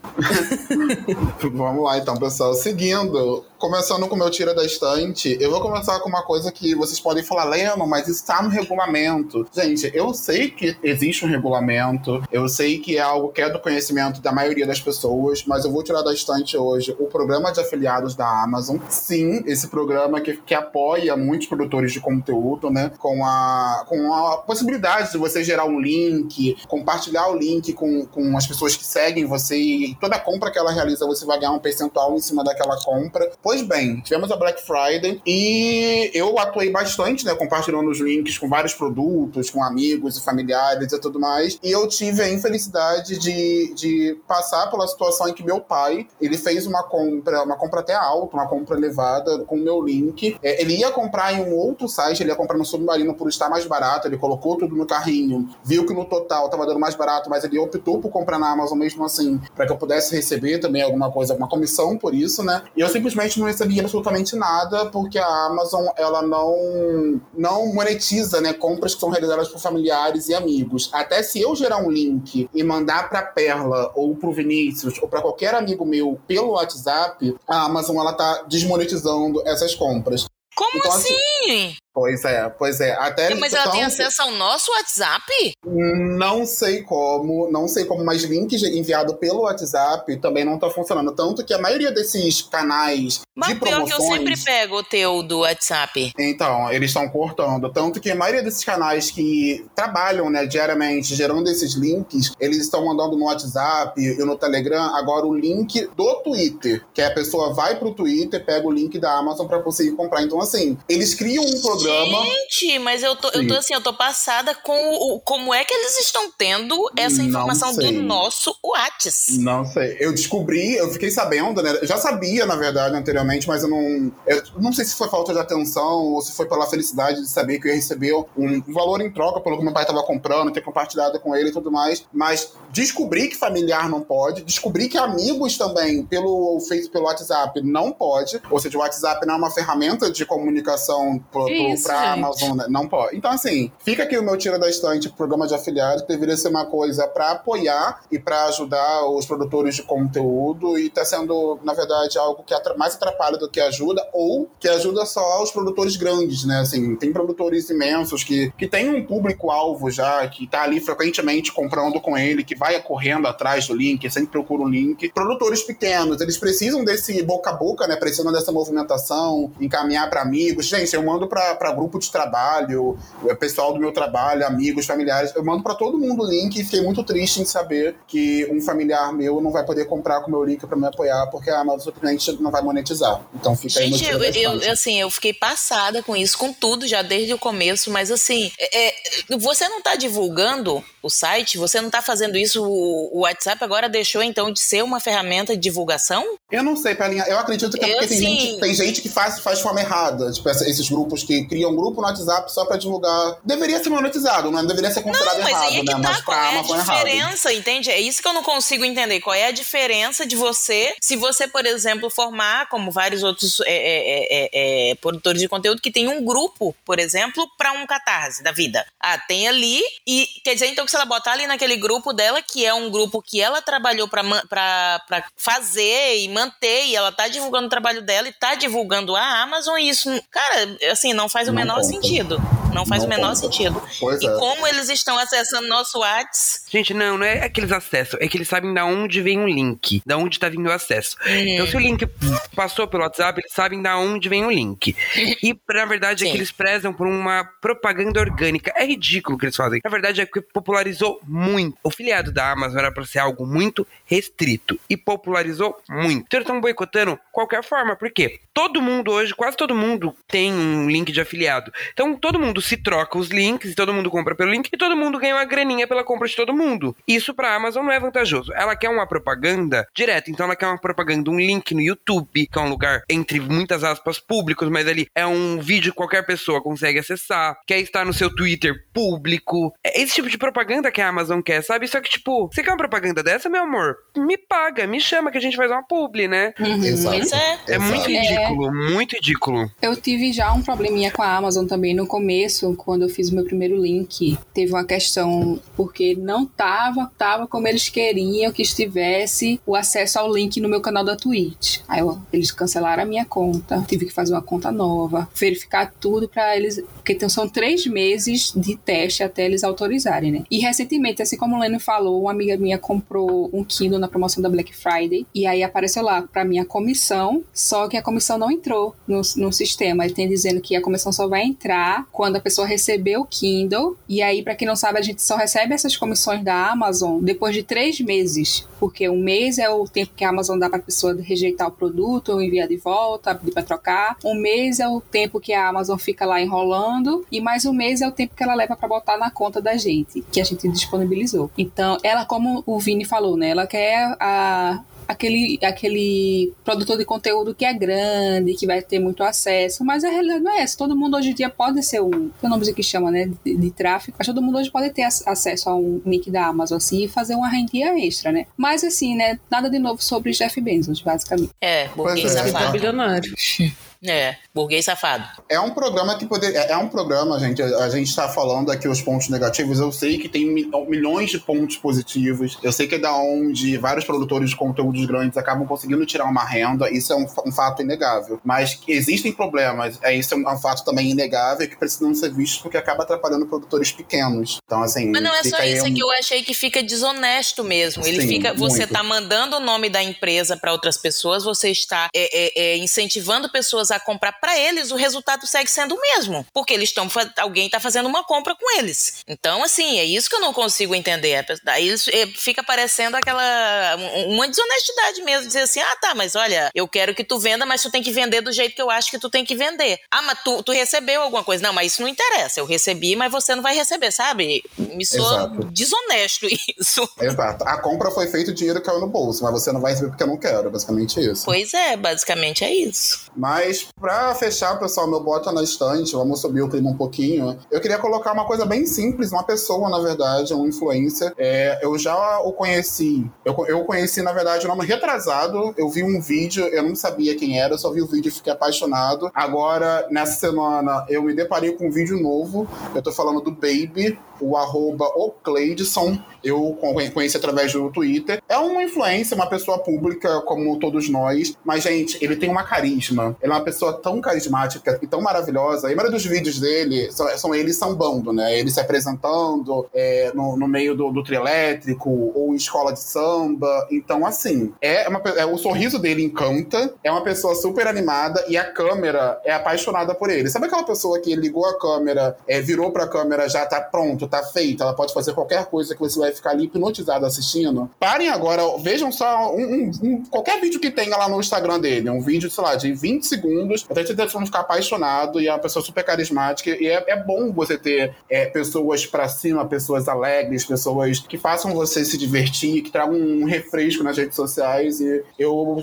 Vamos lá então, pessoal. Seguindo, começando com o meu tira da estante, eu vou começar com uma coisa que vocês podem falar, Leno, mas isso tá no regulamento. Gente, eu sei que existe um regulamento, eu sei que é algo que é do conhecimento da maioria das pessoas, mas eu vou tirar da estante hoje o programa de afiliados da Amazon. Sim, esse programa que, que apoia muitos produtores de conteúdo, né? Com a, com a possibilidade de você gerar um link, compartilhar o link com, com as pessoas que seguem você e toda compra que ela realiza você vai ganhar um percentual em cima daquela compra. Pois bem, tivemos a Black Friday e eu atuei bastante, né? Compartilhando os links com vários produtos, com amigos e familiares e tudo mais. E eu tive a infelicidade de, de passar pela situação em que meu pai, ele fez uma compra, uma compra até alta, uma compra elevada com o meu link. É, ele ia comprar em um outro site, ele ia comprar no Submarino por estar mais barato, ele colocou tudo no carrinho, viu que no total tava dando mais barato, mas ele optou por comprar na Amazon mesmo assim, para que eu pudesse receber também alguma coisa, alguma comissão por isso, né? E eu simplesmente não recebi absolutamente nada, porque a Amazon, ela não, não monetiza, né, compras que são realizadas por familiares e amigos. Até se eu gerar um link e mandar pra Perla, ou pro Vinícius, ou para qualquer amigo meu pelo WhatsApp, a Amazon, ela tá desmonetizando essas compras. Como Então, assim? Pois é, pois é. Até Mas ela então, tem acesso ao nosso WhatsApp? Não sei como, não sei como, mas links enviado pelo WhatsApp também não tá funcionando. Tanto que a maioria desses canais Mas de pior que eu promoções... sempre pego o teu do WhatsApp. Então, eles estão cortando. Tanto que a maioria desses canais que trabalham né, diariamente gerando esses links, eles estão mandando no WhatsApp e no Telegram agora o link do Twitter. Que a pessoa vai pro Twitter, pega o link da Amazon para conseguir comprar. Então, assim, eles criam um programa. Gente, mas eu tô, eu tô Sim. assim, eu tô passada com o, como é que eles estão tendo essa informação do nosso WhatsApp. Não sei. Eu descobri, eu fiquei sabendo, né? Eu já sabia, na verdade, anteriormente, mas eu não. Eu não sei se foi falta de atenção ou se foi pela felicidade de saber que eu ia receber um valor em troca pelo que meu pai estava comprando, ter compartilhado com ele e tudo mais. Mas descobri que familiar não pode, descobri que amigos também, pelo feito pelo WhatsApp, não pode. Ou seja, o WhatsApp não é uma ferramenta de comunicação pro, pro, Isso, pra gente. Amazon, né? não pode. Então, assim, fica aqui o meu tira da estante programa de afiliado, que deveria ser uma coisa para apoiar e para ajudar os produtores de conteúdo, e tá sendo, na verdade, algo que mais atrapalha do que ajuda, ou que ajuda só os produtores grandes, né? Assim, tem produtores imensos que, que tem um público-alvo já, que tá ali frequentemente comprando com ele, que vai correndo atrás do link, sempre procura o link. Produtores pequenos, eles precisam desse boca a boca, né? Precisam dessa movimentação, encaminhar para amigos. Gente, eu mando para grupo de trabalho, é, pessoal do meu trabalho, amigos, familiares, eu mando para todo mundo o link e fiquei muito triste em saber que um familiar meu não vai poder comprar com o meu link para me apoiar, porque a Amazon simplesmente não vai monetizar. Então fica aí Gente, tiro eu, eu- assim, eu fiquei passada com isso, com tudo, já desde o começo, mas assim, é- é, você não tá divulgando o site? Você não tá fazendo isso? O, WhatsApp agora deixou então de ser uma ferramenta de divulgação? Eu não sei, Pelinha. Eu acredito que é Eu, porque tem, sim. gente, tem gente que faz, faz de forma errada. Tipo, esses grupos que criam um grupo no WhatsApp só pra divulgar. Deveria ser monetizado, não deveria ser considerado Não, mas errado, aí é que né? tá, Mas qual é a é errado. diferença, entende? É isso que eu não consigo entender. Qual é a diferença de você, se você, por exemplo, formar, como vários outros é, é, é, é, produtores de conteúdo, que tem um grupo, por exemplo, para um catarse da vida. Ah, tem ali, e quer dizer, então, que se ela botar ali naquele grupo dela, que é um grupo que ela trabalhou pra fazer e manter, e ela tá divulgando o trabalho dela e tá divulgando a Amazon, e isso, cara, assim, não faz o Não menor conta. sentido. Não faz Não o menor conta. sentido. Pois E é. como eles estão acessando nosso WhatsApp? Gente, não, não é aqueles acessos, é que eles sabem da onde vem o link, da onde tá vindo o acesso. Então, se o link passou pelo WhatsApp, eles sabem da onde vem o link. E, na verdade, é Sim. que eles prezam por uma propaganda orgânica. É ridículo o que eles fazem. Na verdade, é que popularizou muito. O filiado da Amazon era pra ser algo muito restrito. E popularizou muito. Então, eles estão boicotando qualquer forma. Por quê? Todo mundo hoje, quase todo mundo tem um link de afiliado. Então, todo mundo se troca os links, todo mundo compra pelo link e todo mundo ganha uma graninha pela compra de todo mundo. Isso pra Amazon não é vantajoso. Ela quer uma propaganda direta, então ela quer uma propaganda, um link no YouTube, que é um lugar entre muitas aspas públicos, mas ali é um vídeo que qualquer pessoa consegue acessar, quer estar no seu Twitter público. É esse tipo de propaganda que a Amazon quer, sabe? Só que, tipo, você quer uma propaganda dessa, meu amor? Me paga, me chama que a gente faz uma publi, né? Exato. Pois é. É muito Exato. ridículo, muito ridículo. Eu tive já um probleminha com a Amazon também no começo, quando eu fiz o meu primeiro link. Teve uma questão porque não tava, tava como eles queriam que estivesse o acesso ao link no meu canal da Twitch. Aí eu- eles cancelaram a minha conta, tive que fazer uma conta nova, verificar tudo pra eles, porque então são três meses de teste até eles autorizarem, né? E recentemente, assim como o Leno falou, uma amiga minha comprou um Kindle na promoção da Black Friday e aí apareceu lá pra minha comissão, só que a comissão não entrou no, no sistema. Ele tem dizendo que a comissão só vai entrar quando a pessoa receber o Kindle. E aí, pra quem não sabe, a gente só recebe essas comissões da Amazon depois de três meses, porque um mês é o tempo que a Amazon dá pra pessoa rejeitar o produto ou enviar de volta, pedir pra trocar. Um mês é o tempo que a Amazon fica lá enrolando e mais um mês é o tempo que ela leva pra botar na conta da gente, que a gente disponibilizou. Então, ela, como o Vini falou, né? Ela quer a aquele, aquele produtor de conteúdo que é grande, que vai ter muito acesso, mas a realidade não é essa. Todo mundo hoje em dia pode ser um, tem um nome que chama, né, de, de, tráfego, mas todo mundo hoje pode ter acesso a um link da Amazon, assim, e fazer uma rendia extra, né? Mas, assim, né, nada de novo sobre Jeff Bezos, basicamente. É, burguês Pois é. safado. Bilionário. É, burguês safado. É um programa que poder, é é um programa, gente. A, a gente tá falando aqui os pontos negativos. Eu sei que tem mi- milhões de pontos positivos. Eu sei que é da onde vários produtores de conteúdos grandes acabam conseguindo tirar uma renda. Isso é um, um fato inegável. Mas que existem problemas. É isso é um, é um fato também inegável que precisam ser vistos porque acaba atrapalhando produtores pequenos. Então assim. Mas não é só isso, um- é que eu achei que fica desonesto mesmo. Ele Sim, fica. Você muito. tá mandando o nome da empresa para outras pessoas, você está é, é, incentivando pessoas a comprar para eles, o resultado segue sendo o mesmo. Porque eles estão. Alguém tá fazendo uma compra com eles. Então, assim, é isso que eu não consigo entender. Daí eles- é, fica parecendo aquela. um- uma desonestidade mesmo. Dizer assim, ah, tá, mas olha, eu quero que tu venda, mas tu tem que vender do jeito que eu acho que tu tem que vender. Ah, mas tu, tu recebeu alguma coisa. Não, mas isso não interessa. Eu recebi, mas você não vai receber, sabe? Me soa Exato. desonesto isso. Exato. A compra foi feita, o dinheiro caiu no bolso, mas você não vai receber porque eu não quero. é Basicamente isso. Pois é, basicamente é isso. Mas, pra fechar, pessoal, meu bota na estante, vamos subir o clima um pouquinho. Eu queria colocar uma coisa bem simples, uma pessoa, na verdade, um influencer. É, eu já o conheci. Eu, eu conheci, na verdade, o nome retrasado. Eu vi um vídeo, eu não sabia quem era, só vi o vídeo e fiquei apaixonado. Agora, nessa semana, eu me deparei com um vídeo novo. Eu tô falando do Baby, o arroba Ocleidson. Eu con- conheci através do Twitter. É uma influência, uma pessoa pública como todos nós. Mas, gente, ele tem uma carisma. Ele é uma pessoa tão carismática e tão maravilhosa. E a maioria dos vídeos dele são, são ele sambando, né? Ele se apresentando é, no, no meio do, do trio elétrico ou em escola de samba. Então, assim, é uma, é, o sorriso dele encanta. É uma pessoa super animada e a câmera é apaixonada por ele. Sabe aquela pessoa que ligou a câmera, é, virou pra câmera, já tá pronto, tá feita, ela pode fazer qualquer coisa que você vai ficar ali hipnotizado assistindo? Parem agora, vejam só um, um- um- qualquer vídeo que tenha lá no Instagram dele. Um vídeo, sei lá, de 20 segundos. Até te deixando ficar apaixonado e é uma pessoa super carismática. E é, é bom você ter é, pessoas pra cima, pessoas alegres, pessoas que façam você se divertir, que tragam um refresco nas redes sociais. E eu,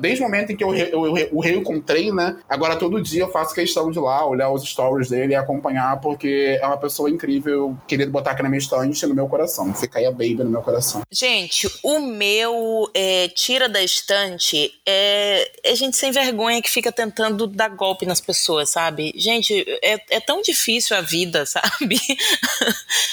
desde o momento em que eu, eu, eu, o reencontrei, né? Agora todo dia eu faço questão de lá, olhar os stories dele e acompanhar, porque é uma pessoa incrível. Eu queria botar aqui na minha e no meu coração. Fica aí a baby no meu coração. Gente, o meu é, tira da estante é, é gente sem vergonha que fica tentando dar golpe nas pessoas, sabe? Gente, é, é tão difícil a vida, sabe?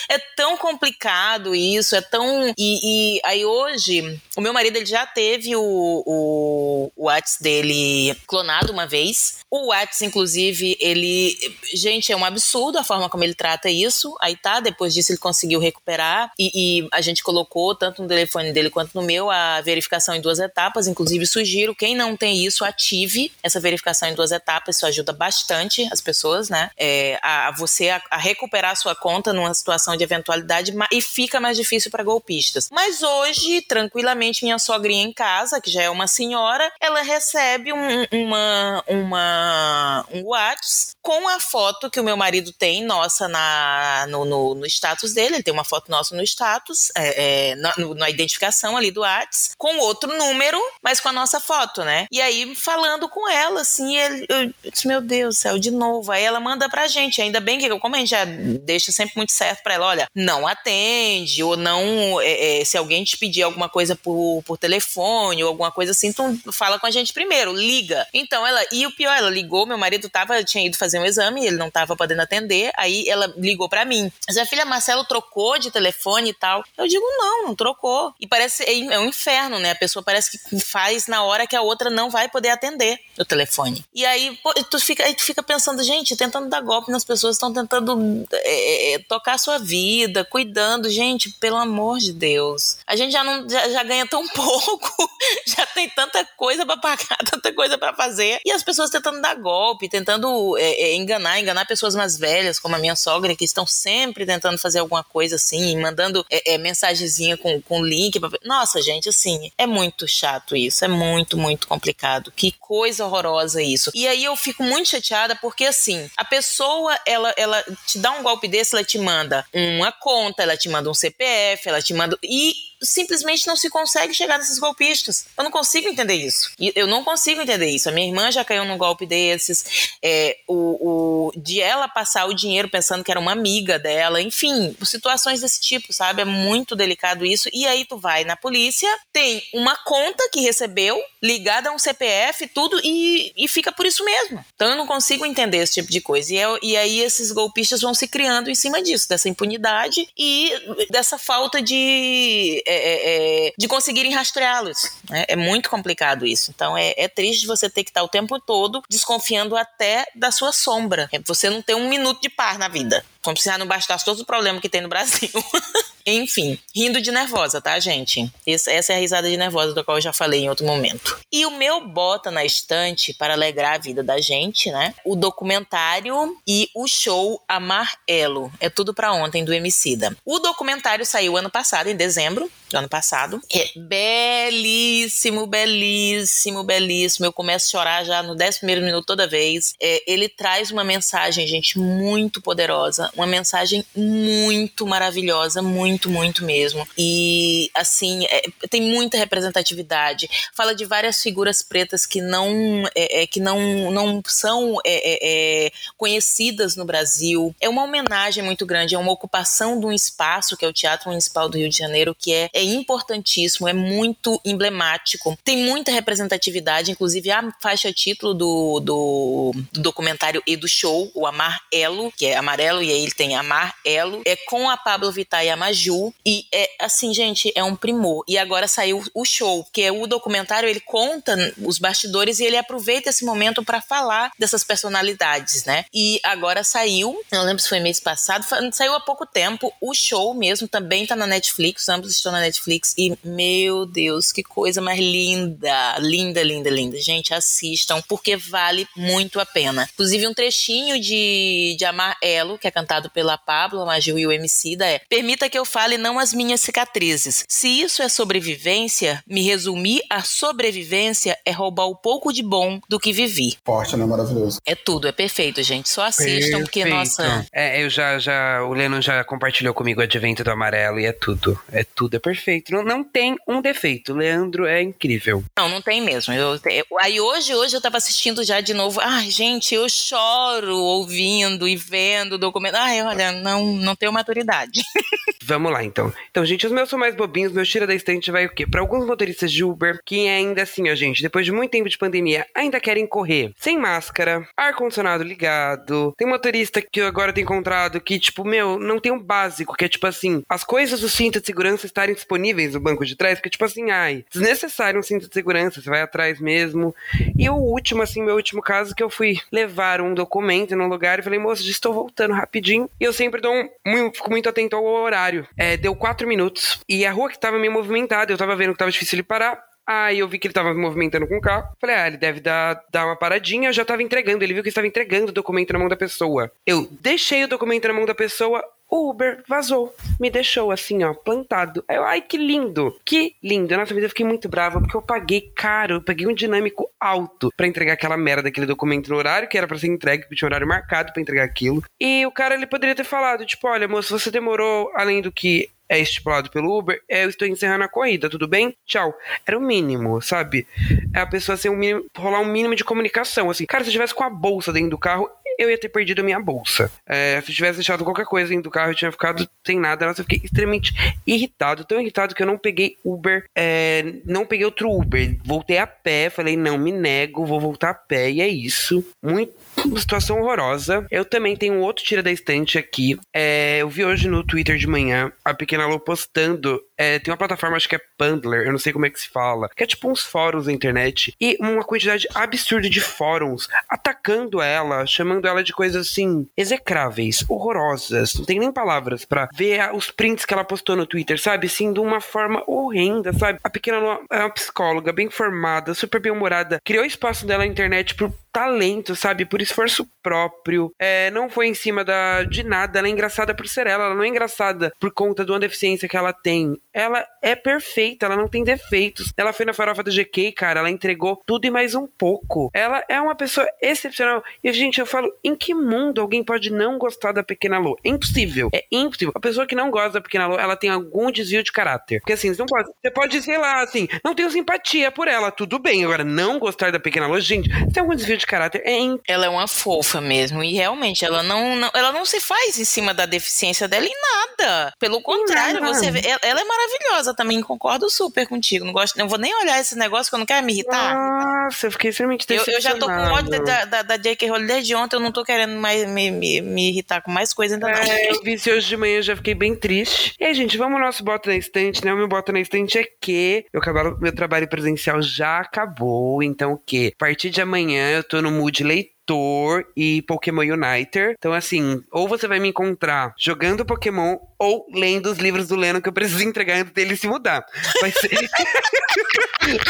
é tão complicado isso, é tão. E, e aí hoje, o meu marido ele já teve o, o, o Whats dele clonado uma vez. O Whats, inclusive, ele. Gente, é um absurdo a forma como ele trata isso. Aí tá, depois disso ele conseguiu recuperar. E, e a gente colocou, tanto no telefone dele quanto no meu, a verificação em duas etapas. Inclusive, sugiro, quem não tem isso, ative essa verificação em duas etapas. Isso ajuda bastante as pessoas, né? É, a, a você a, a recuperar a sua conta numa situação de eventualidade e fica mais difícil para golpistas. Mas hoje, tranquilamente, minha sogrinha em casa, que já é uma senhora, ela recebe um, uma, uma, um WhatsApp com a foto que o meu marido tem, nossa, na, no, no, no status dele. Ele tem uma foto nossa no status, é, é, na, identificação ali do WhatsApp, com outro número, mas com a nossa foto, né? E aí, falando com ela, assim, ele, eu disse, meu Deus do céu, de novo. Aí ela manda pra gente. Ainda bem que, como a gente já deixa sempre muito certo pra ela, olha, não atende, ou não, é, é, se alguém te pedir alguma coisa por, por telefone, ou alguma coisa assim, tu fala com a gente primeiro, liga. Então ela, e o pior, ela ligou, meu marido tava, tinha ido fazer um exame, ele não tava podendo atender, aí ela ligou pra mim. Mas a filha Marcelo trocou de telefone e tal. Eu digo, não, não trocou. E parece, é, é um inferno, né? A pessoa parece que faz na hora que a outra não vai poder atender o telefone. E aí, pô, tu fica, aí tu fica pensando, gente, tentando dar golpe nas pessoas, estão tentando é, é, tocar a sua vida, cuidando. Gente, pelo amor de Deus. A gente já, não, já, já ganha tão pouco, já tem tanta coisa pra pagar, tanta coisa pra fazer. E as pessoas tentando dar golpe, tentando é, é, enganar, enganar pessoas mais velhas, como a minha sogra, que estão sempre tentando fazer alguma coisa assim, mandando é, é, mensagenzinha com, com link. Pra... Nossa, gente, assim, é muito chato isso, é muito, muito complicado. Que coisa horrorosa isso. E aí eu fico muito chateada porque, assim, a pessoa, ela, ela te dá um golpe desse, ela te manda uma conta, ela te manda um CPF, ela te manda. E simplesmente não se consegue chegar nesses golpistas. Eu não consigo entender isso. Eu não consigo entender isso. A minha irmã já caiu num golpe desses. É, o, o, de ela passar o dinheiro pensando que era uma amiga dela. Enfim, situações desse tipo, sabe? É muito delicado isso. E aí tu vai na polícia, tem uma conta que recebeu, ligada a um CPF, tudo, e, e fica por isso mesmo. Então eu não consigo entender esse tipo de coisa. E, é, e aí esses golpistas vão se criando em cima disso, dessa impunidade e dessa falta de, é, é, é de conseguirem rastreá-los. Né? É muito complicado isso. Então é, é triste você ter que estar o tempo todo desconfiando até da sua sombra. É você não ter um minuto de paz na vida. Como se já não bastasse todo o problema que tem no Brasil. Enfim, rindo de nervosa, tá, gente? Essa é a risada de nervosa do qual eu já falei em outro momento. E o meu bota na estante para alegrar a vida da gente, né? O documentário e o show Amarelo. É tudo para ontem do Emicida. O documentário saiu ano passado, em dezembro do ano passado. É belíssimo, belíssimo, belíssimo. Eu começo a chorar já no 11 minuto toda vez. É, ele traz uma mensagem, gente, muito poderosa uma mensagem muito maravilhosa, muito, muito mesmo. E, assim, é, tem muita representatividade. Fala de várias figuras pretas que não, é, é que não, não são é, é, conhecidas no Brasil. É uma homenagem muito grande, é uma ocupação de um espaço, que é o Teatro Municipal do Rio de Janeiro, que é, é importantíssimo, é muito emblemático. Tem muita representatividade, inclusive a faixa título do, do, do documentário e do show, o Amarelo, que é amarelo e é ele tem Amar Elo, é com a Pablo Vittar e a Maju. E é assim, gente, é um primor. E agora saiu o show, que é o documentário, ele conta os bastidores e ele aproveita esse momento para falar dessas personalidades, né? E agora saiu, não lembro se foi mês passado, saiu há pouco tempo, o show mesmo também tá na Netflix, ambos estão na Netflix. E, meu Deus, que coisa mais linda! Linda, linda, linda. Gente, assistam, porque vale muito a pena. Inclusive, um trechinho de, de Amar Elo, que é cantado pela Pablo, Magil e o Emicida é Permita que eu fale não as minhas cicatrizes. Se isso é sobrevivência, me resumir a sobrevivência é roubar o pouco de bom do que vivi. Forte, né? Maravilhoso. É tudo, é perfeito, gente. Só assistam, perfeito. porque, nossa... É, eu já, já... O Leno já compartilhou comigo o Advento do Amarelo e é tudo. É tudo, é perfeito. Não, não tem um defeito. Leandro é incrível. Não, não tem mesmo. Eu, eu, aí hoje, hoje eu tava assistindo já de novo. Ai, gente, eu choro ouvindo e vendo o documento. Ai, olha, não, não tenho maturidade. Vamos lá, então. Então, gente, os meus são mais bobinhos, meu tira da estante vai o quê? Para alguns motoristas de Uber, que ainda assim, ó, gente, depois de muito tempo de pandemia, ainda querem correr sem máscara, ar-condicionado ligado. Tem motorista que eu agora tenho encontrado que, tipo, meu, não tem um básico, que é tipo assim, as coisas do cinto de segurança estarem disponíveis no banco de trás, que é tipo assim, ai, desnecessário um cinto de segurança, você vai atrás mesmo. E o último, assim, meu último caso, que eu fui levar um documento num lugar e falei, moça, já estou voltando rapidinho. E eu sempre dou um, fico muito atento ao horário. É, deu quatro minutos. E a rua que tava meio movimentada, eu tava vendo que tava difícil ele parar. Aí eu vi que ele tava movimentando com o carro. Falei, ah, ele deve dar, dar uma paradinha. Eu já tava entregando. Ele viu que estava entregando o documento na mão da pessoa. Eu deixei o documento na mão da pessoa. O Uber vazou. Me deixou assim, ó, plantado. Eu, ai, que lindo. Que lindo. Nossa vida, eu fiquei muito brava porque eu paguei caro. Eu paguei um dinâmico alto para entregar aquela merda daquele documento no horário que era para ser entregue, que tinha horário marcado para entregar aquilo. E o cara, ele poderia ter falado, tipo, olha, moço, você demorou além do que é estipulado pelo Uber, eu estou encerrando a corrida, tudo bem? Tchau. Era o mínimo, sabe? É a pessoa ser um mínimo, rolar um mínimo de comunicação, assim. Cara, se eu tivesse com a bolsa dentro do carro, eu ia ter perdido a minha bolsa. É, se tivesse deixado qualquer coisa dentro do carro, eu tinha ficado sem nada. Nossa, eu fiquei extremamente irritado, tão irritado que eu não peguei Uber, é, não peguei outro Uber. Voltei a pé, falei, não, me nego, vou voltar a pé, e é isso. Muito uma situação horrorosa. Eu também tenho outro tira da estante aqui. É, eu vi hoje no Twitter de manhã a Pequena Lô postando. É, tem uma plataforma, acho que é Pandler, eu não sei como é que se fala, que é tipo uns fóruns na internet. E uma quantidade absurda de fóruns atacando ela, chamando ela de coisas assim, execráveis, horrorosas. Não tem nem palavras para ver os prints que ela postou no Twitter, sabe? Assim, de uma forma horrenda, sabe? A Pequena é uma psicóloga bem formada, super bem humorada, criou espaço dela na internet pro talento, sabe? Por esforço próprio. É, não foi em cima da, de nada. Ela é engraçada por ser ela. Ela não é engraçada por conta de uma deficiência que ela tem. Ela é perfeita, ela não tem defeitos. Ela foi na farofa do GK, cara. Ela entregou tudo e mais um pouco. Ela é uma pessoa excepcional. E, gente, eu falo, em que mundo alguém pode não gostar da Pequena Lô? É impossível. É impossível. A pessoa que não gosta da Pequena Lô, ela tem algum desvio de caráter. Porque assim, você não pode. Você pode, sei lá, assim, não tenho simpatia por ela, tudo bem. Agora, não gostar da Pequena Lô, gente, tem algum desvio de caráter, é impossível. Ela é uma fofa mesmo. E realmente, ela não, não, ela não se faz em cima da deficiência dela em nada. Pelo contrário, você vê, ela, é maravilhosa também, concordo super contigo. Não gosto, não vou nem olhar esse negócio que eu não quero me irritar. Nossa, eu fiquei extremamente Eu, eu já tô com ódio da, da, da J.K. Rowling desde ontem, eu não tô querendo mais me, me, me irritar com mais coisa ainda não. É, eu vi isso hoje de manhã, eu já fiquei bem triste. E aí, gente, vamos ao nosso bota na estante, né? O meu bota na estante é que eu acabo, meu trabalho presencial já acabou. Então, o quê? A partir de amanhã eu tô no mood leitor e Pokémon Uniter. Então, assim, ou você vai me encontrar jogando Pokémon ou lendo os livros do Leno que eu preciso entregar antes dele se mudar. Vai ser.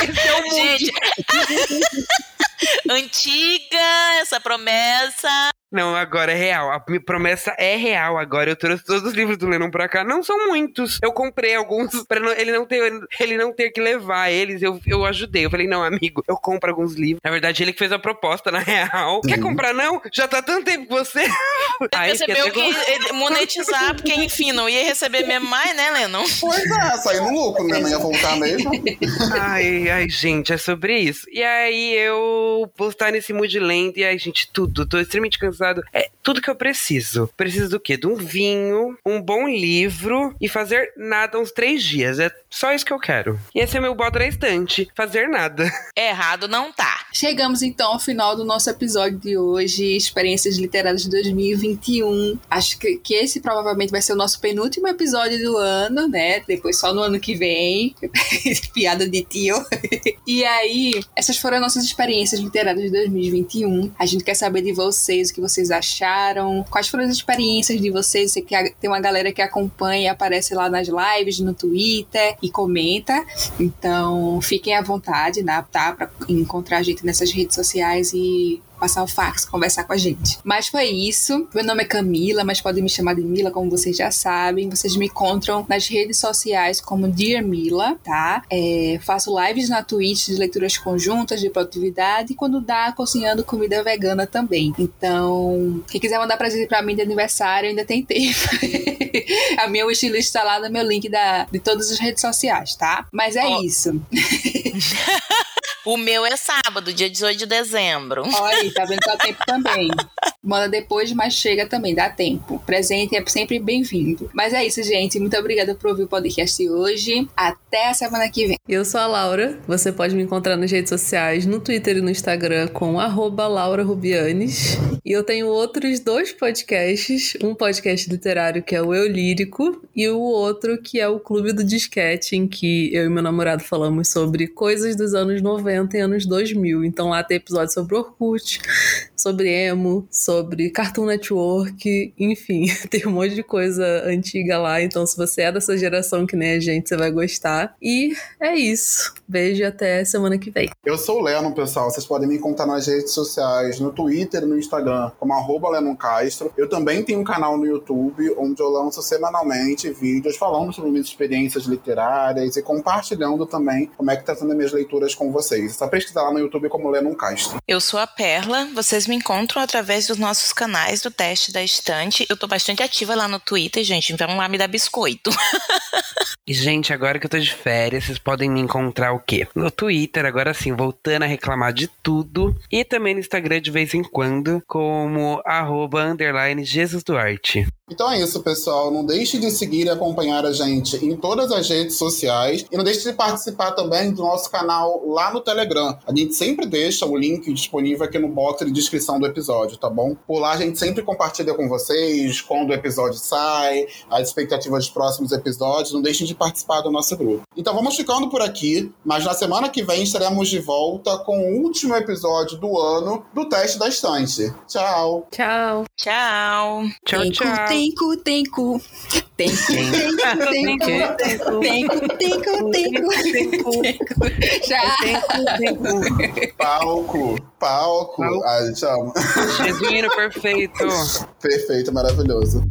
Esse é o mood. Gente, antiga essa promessa. Não, agora é real. A minha promessa é real. Agora eu trouxe todos os livros do Lennon pra cá. Não são muitos. Eu comprei alguns pra não- ele, não ter, ele não ter que levar eles. Eu, eu ajudei. Eu falei, não, amigo, eu compro alguns livros. Na verdade, ele que fez a proposta, na real. Quer comprar, não? Já tá tanto tempo com você. Aí, Percebeu que ele- monetizar, porque enfim, não ia receber mesmo mais, né, Lennon? Pois é, sair no lucro, né? Não ia voltar mesmo. Ai, ai, gente, é sobre isso. E aí eu vou estar nesse mood lento. E aí, gente, tudo. Tô extremamente É tudo que eu preciso. Preciso do quê? De um vinho, um bom livro e fazer nada uns três dias. É só isso que eu quero. E esse é meu bota na estante. Fazer nada. Errado não tá. Chegamos então ao final do nosso episódio de hoje, Experiências Literárias de 2021. Acho que, que esse provavelmente vai ser o nosso penúltimo episódio do ano, né? Depois só no ano que vem. Piada de tio. e aí, essas foram as nossas experiências literárias de 2021. A gente quer saber de vocês o que vocês acharam, quais foram as experiências de vocês. Você que tem uma galera que acompanha aparece lá nas lives, no Twitter e comenta. Então, fiquem à vontade, né, tá? Pra encontrar a gente nessas redes sociais e passar o fax, conversar com a gente. Mas foi isso. Meu nome é Camila, mas podem me chamar de Mila, como vocês já sabem. Vocês me encontram nas redes sociais como Dear Mila, tá? É, faço lives na Twitch de leituras conjuntas, de produtividade, e quando dá, cozinhando comida vegana também. Então, quem quiser mandar presente pra mim de aniversário, ainda tem tempo. a minha wishlist tá lá no meu link da, de todas as redes sociais, tá? Mas é Ó. isso. O meu é sábado, dia 18 de dezembro. Olha aí, tá vendo? Dá tempo também. Manda depois, mas chega também, dá tempo. Presente é sempre bem-vindo. Mas é isso, gente. Muito obrigada por ouvir o podcast hoje. Até a semana que vem. Eu sou a Laura. Você pode me encontrar nas redes sociais, no Twitter e no Instagram com arroba Laura Rubianes. E eu tenho outros dois podcasts. Um podcast literário que é o Eu Lírico e o outro que é o Clube do Disquete, em que eu e meu namorado falamos sobre coisas dos anos 90 e anos 2000. Então lá tem episódios sobre Orkut, sobre emo, sobre Cartoon Network, enfim, tem um monte de coisa antiga lá. Então se você é dessa geração que nem a gente, você vai gostar. E é isso. Beijo e até semana que vem. Eu sou o Leno, pessoal. Vocês podem me encontrar nas redes sociais, no Twitter e no Instagram, como arroba Lennon Castro. Eu também tenho um canal no YouTube, onde eu lanço semanalmente vídeos falando sobre minhas experiências literárias e compartilhando também como é que tá sendo as minhas leituras com vocês. É só pesquisar lá no YouTube como Lennon Castro. Eu sou a Perla. Vocês me encontram através dos nossos canais do teste da estante. Eu tô bastante ativa lá no Twitter, gente. Então lá me dá biscoito. E, gente, agora que eu tô de férias, vocês podem me encontrar o quê? No Twitter, agora sim, voltando a reclamar de tudo. E também no Instagram de vez em quando, como arroba underline Jesus Duarte. Então é isso, pessoal. Não deixe de seguir e acompanhar a gente em todas as redes sociais. E não deixe de participar também do nosso canal lá no Telegram. A gente sempre deixa o link disponível aqui no box de descrição do episódio, tá bom? Por lá a gente sempre compartilha com vocês quando o episódio sai, as expectativas dos próximos episódios. Não deixem de participar do nosso grupo. Então vamos ficando por aqui, mas na semana que vem estaremos de volta com o último episódio do ano do teste da estante. Tchau! Tchau! Tchau. Tchau, tchau. Tem cu, tem cu. Tem cu, tem cu, tem cu. Tem cu, tem cu, tem cu. Tem cu. Já. Palco, palco. Palco. Ai, te amo. Genuíno, perfeito. Perfeito, maravilhoso.